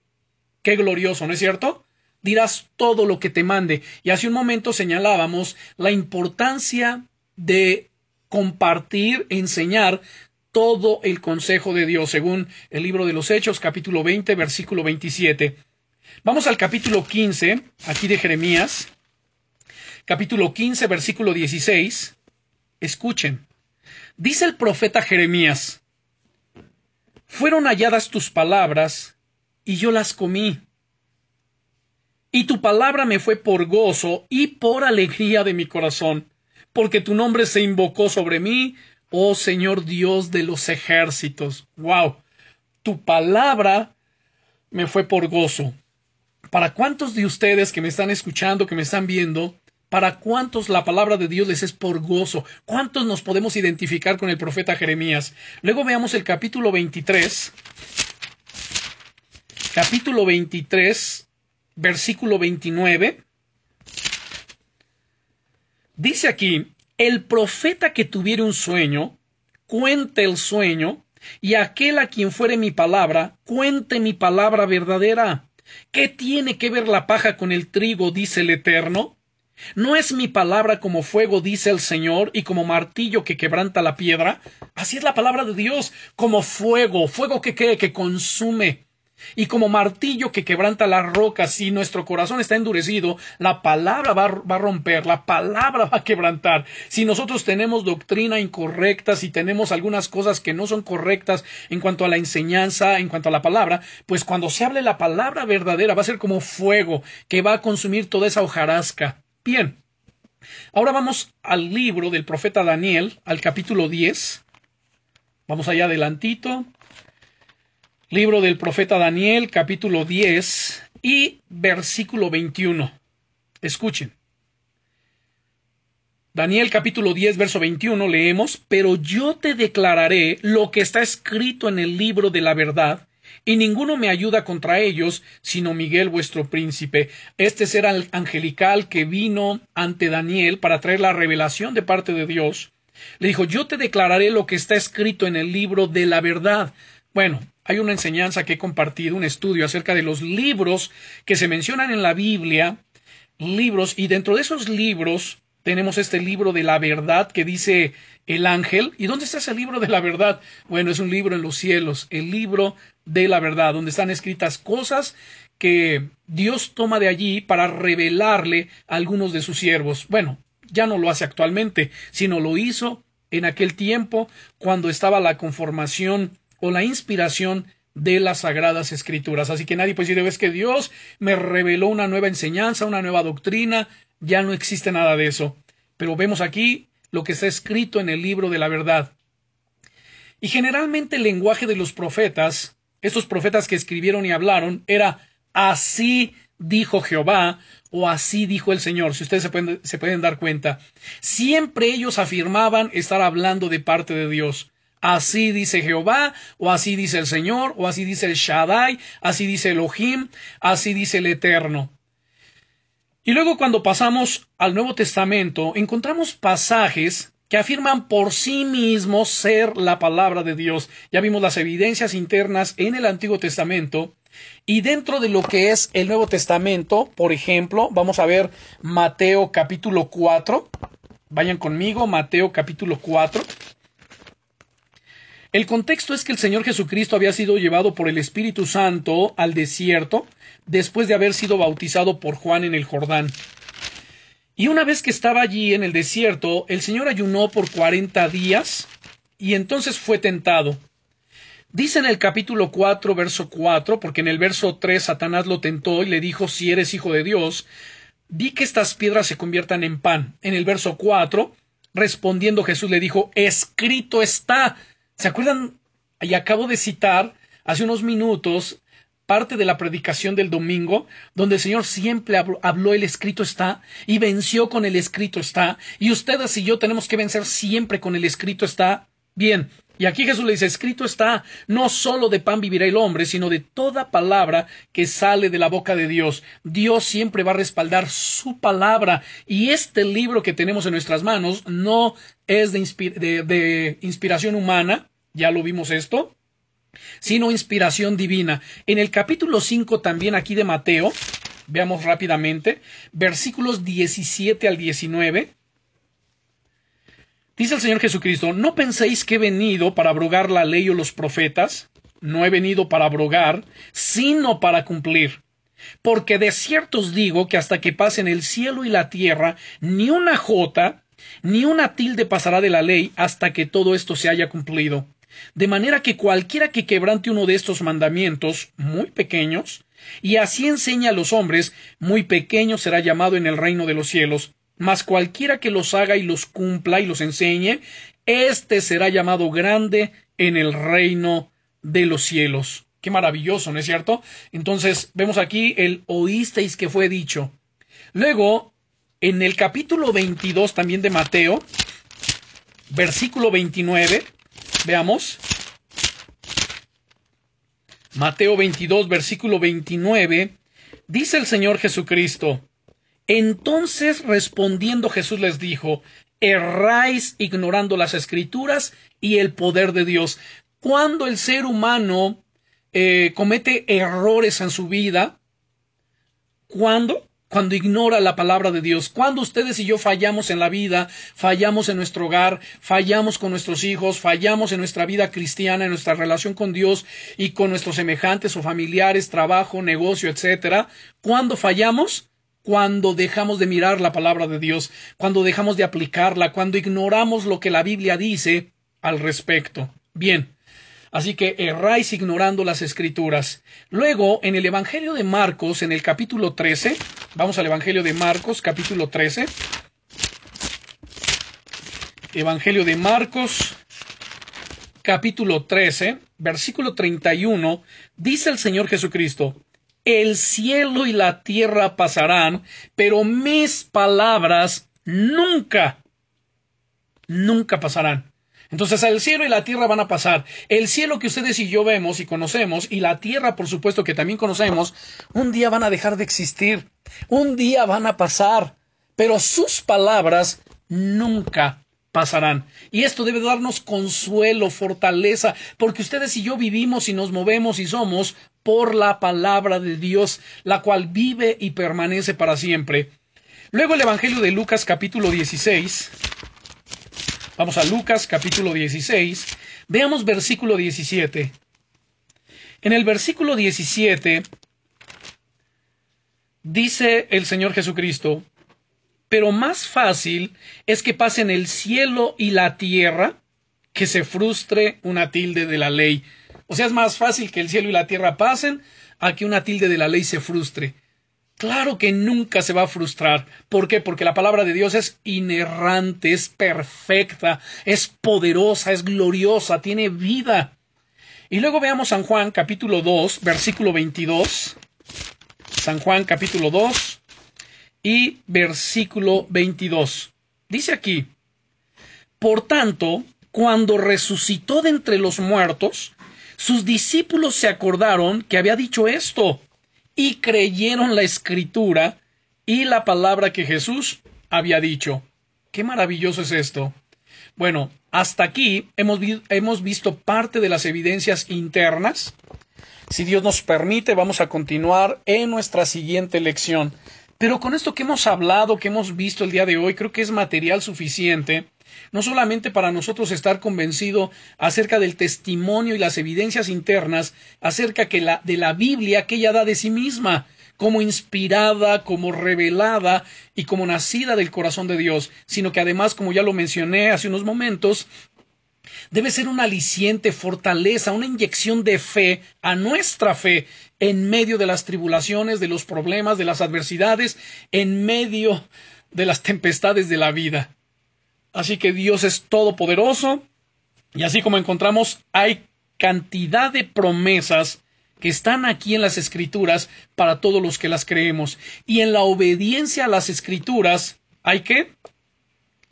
Qué glorioso, ¿no es cierto? Dirás todo lo que te mande. Y hace un momento señalábamos la importancia de compartir, enseñar todo el consejo de Dios, según el libro de los Hechos, capítulo 20, versículo 27. Vamos al capítulo 15, aquí de Jeremías, capítulo 15, versículo 16. Escuchen. Dice el profeta Jeremías, fueron halladas tus palabras y yo las comí. Y tu palabra me fue por gozo y por alegría de mi corazón, porque tu nombre se invocó sobre mí, oh Señor Dios de los ejércitos. Wow. Tu palabra me fue por gozo. ¿Para cuántos de ustedes que me están escuchando, que me están viendo, para cuántos la palabra de Dios les es por gozo? ¿Cuántos nos podemos identificar con el profeta Jeremías? Luego veamos el capítulo 23. Capítulo 23, versículo 29. Dice aquí, el profeta que tuviere un sueño, cuente el sueño, y aquel a quien fuere mi palabra, cuente mi palabra verdadera. ¿Qué tiene que ver la paja con el trigo? dice el Eterno. ¿No es mi palabra como fuego, dice el Señor, y como martillo que quebranta la piedra? Así es la palabra de Dios, como fuego, fuego que, que consume y como martillo que quebranta las rocas, si nuestro corazón está endurecido, la palabra va, va, a romper, la palabra va a quebrantar. Si nosotros tenemos doctrina incorrecta, si tenemos algunas cosas que no son correctas en cuanto a la enseñanza, en cuanto a la palabra, pues cuando se hable la palabra verdadera va a ser como fuego que va a consumir toda esa hojarasca. Bien. Ahora vamos al libro del profeta Daniel, al capítulo 10. Vamos allá adelantito. Libro del profeta Daniel, capítulo 10 y versículo 21. Escuchen. Daniel capítulo 10, verso 21 leemos, Pero yo te declararé lo que está escrito en el libro de la verdad, y ninguno me ayuda contra ellos, sino Miguel vuestro príncipe. Este será el angelical que vino ante Daniel para traer la revelación de parte de Dios. Le dijo, yo te declararé lo que está escrito en el libro de la verdad. Bueno, hay una enseñanza que he compartido, un estudio acerca de los libros que se mencionan en la Biblia, libros, y dentro de esos libros tenemos este libro de la verdad que dice el ángel. ¿Y dónde está ese libro de la verdad? Bueno, es un libro en los cielos, el libro de la verdad, donde están escritas cosas que Dios toma de allí para revelarle a algunos de sus siervos. Bueno, ya no lo hace actualmente, sino lo hizo en aquel tiempo cuando estaba la conformación o la inspiración de las sagradas escrituras. Así que nadie puede decir, es que Dios me reveló una nueva enseñanza, una nueva doctrina, ya no existe nada de eso. Pero vemos aquí lo que está escrito en el libro de la verdad. Y generalmente el lenguaje de los profetas, estos profetas que escribieron y hablaron, era así dijo Jehová o así dijo el Señor, si ustedes se pueden, se pueden dar cuenta. Siempre ellos afirmaban estar hablando de parte de Dios. Así dice Jehová, o así dice el Señor, o así dice el Shaddai, así dice Elohim, así dice el Eterno. Y luego cuando pasamos al Nuevo Testamento, encontramos pasajes que afirman por sí mismos ser la palabra de Dios. Ya vimos las evidencias internas en el Antiguo Testamento. Y dentro de lo que es el Nuevo Testamento, por ejemplo, vamos a ver Mateo capítulo 4. Vayan conmigo, Mateo capítulo 4. El contexto es que el Señor Jesucristo había sido llevado por el Espíritu Santo al desierto después de haber sido bautizado por Juan en el Jordán. Y una vez que estaba allí en el desierto, el Señor ayunó por cuarenta días y entonces fue tentado. Dice en el capítulo 4, verso 4, porque en el verso 3 Satanás lo tentó y le dijo, si eres hijo de Dios, di que estas piedras se conviertan en pan. En el verso 4, respondiendo Jesús le dijo, escrito está, ¿Se acuerdan? Y acabo de citar hace unos minutos parte de la predicación del domingo, donde el Señor siempre habló, el escrito está, y venció con el escrito está, y ustedes y yo tenemos que vencer siempre con el escrito está. Bien, y aquí Jesús le dice, escrito está, no solo de pan vivirá el hombre, sino de toda palabra que sale de la boca de Dios. Dios siempre va a respaldar su palabra, y este libro que tenemos en nuestras manos no es de, de inspiración humana, ya lo vimos esto. sino inspiración divina. En el capítulo 5 también aquí de Mateo, veamos rápidamente, versículos 17 al 19. Dice el Señor Jesucristo, no penséis que he venido para abrogar la ley o los profetas, no he venido para abrogar, sino para cumplir. Porque de cierto os digo que hasta que pasen el cielo y la tierra, ni una jota, ni una tilde pasará de la ley hasta que todo esto se haya cumplido. De manera que cualquiera que quebrante uno de estos mandamientos muy pequeños, y así enseña a los hombres, muy pequeño será llamado en el reino de los cielos, mas cualquiera que los haga y los cumpla y los enseñe, éste será llamado grande en el reino de los cielos. Qué maravilloso, ¿no es cierto? Entonces, vemos aquí el oísteis que fue dicho. Luego, en el capítulo 22 también de Mateo, versículo 29, veamos. Mateo 22, versículo 29, dice el Señor Jesucristo, entonces respondiendo Jesús les dijo, erráis ignorando las escrituras y el poder de Dios. Cuando el ser humano eh, comete errores en su vida, cuando cuando ignora la palabra de Dios, cuando ustedes y yo fallamos en la vida, fallamos en nuestro hogar, fallamos con nuestros hijos, fallamos en nuestra vida cristiana, en nuestra relación con Dios y con nuestros semejantes o familiares, trabajo, negocio, etcétera, cuando fallamos, cuando dejamos de mirar la palabra de Dios, cuando dejamos de aplicarla, cuando ignoramos lo que la Biblia dice al respecto. Bien, Así que erráis ignorando las escrituras. Luego, en el Evangelio de Marcos, en el capítulo 13, vamos al Evangelio de Marcos, capítulo 13. Evangelio de Marcos, capítulo 13, versículo 31, dice el Señor Jesucristo, el cielo y la tierra pasarán, pero mis palabras nunca, nunca pasarán. Entonces el cielo y la tierra van a pasar. El cielo que ustedes y yo vemos y conocemos, y la tierra, por supuesto, que también conocemos, un día van a dejar de existir. Un día van a pasar. Pero sus palabras nunca pasarán. Y esto debe darnos consuelo, fortaleza, porque ustedes y yo vivimos y nos movemos y somos por la palabra de Dios, la cual vive y permanece para siempre. Luego el Evangelio de Lucas capítulo 16. Vamos a Lucas capítulo 16. Veamos versículo 17. En el versículo 17 dice el Señor Jesucristo, pero más fácil es que pasen el cielo y la tierra que se frustre una tilde de la ley. O sea, es más fácil que el cielo y la tierra pasen a que una tilde de la ley se frustre. Claro que nunca se va a frustrar. ¿Por qué? Porque la palabra de Dios es inerrante, es perfecta, es poderosa, es gloriosa, tiene vida. Y luego veamos San Juan capítulo 2, versículo 22. San Juan capítulo 2 y versículo 22. Dice aquí, Por tanto, cuando resucitó de entre los muertos, sus discípulos se acordaron que había dicho esto y creyeron la escritura y la palabra que Jesús había dicho. Qué maravilloso es esto. Bueno, hasta aquí hemos, hemos visto parte de las evidencias internas. Si Dios nos permite, vamos a continuar en nuestra siguiente lección. Pero con esto que hemos hablado, que hemos visto el día de hoy, creo que es material suficiente no solamente para nosotros estar convencido acerca del testimonio y las evidencias internas acerca que la, de la Biblia que ella da de sí misma, como inspirada, como revelada y como nacida del corazón de Dios, sino que además, como ya lo mencioné hace unos momentos, debe ser un aliciente, fortaleza, una inyección de fe a nuestra fe en medio de las tribulaciones, de los problemas, de las adversidades, en medio de las tempestades de la vida. Así que Dios es todopoderoso y así como encontramos hay cantidad de promesas que están aquí en las escrituras para todos los que las creemos. Y en la obediencia a las escrituras hay que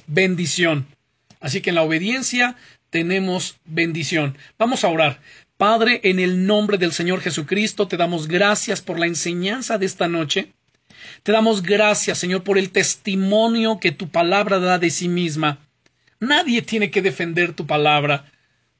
bendición. Así que en la obediencia tenemos bendición. Vamos a orar. Padre, en el nombre del Señor Jesucristo, te damos gracias por la enseñanza de esta noche. Te damos gracias, Señor, por el testimonio que tu palabra da de sí misma. Nadie tiene que defender tu palabra.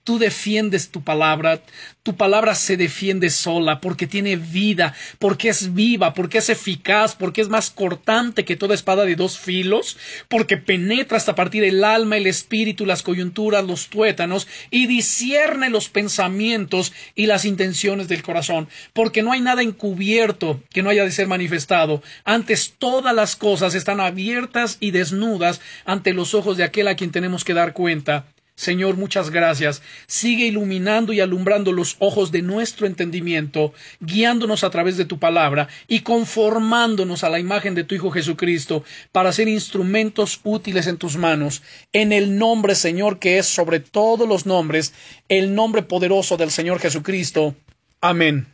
Tú defiendes tu palabra, tu palabra se defiende sola porque tiene vida, porque es viva, porque es eficaz, porque es más cortante que toda espada de dos filos, porque penetra hasta partir el alma, el espíritu, las coyunturas, los tuétanos y discierne los pensamientos y las intenciones del corazón, porque no hay nada encubierto que no haya de ser manifestado. Antes todas las cosas están abiertas y desnudas ante los ojos de aquel a quien tenemos que dar cuenta. Señor, muchas gracias. Sigue iluminando y alumbrando los ojos de nuestro entendimiento, guiándonos a través de tu palabra y conformándonos a la imagen de tu Hijo Jesucristo para ser instrumentos útiles en tus manos. En el nombre, Señor, que es sobre todos los nombres, el nombre poderoso del Señor Jesucristo. Amén.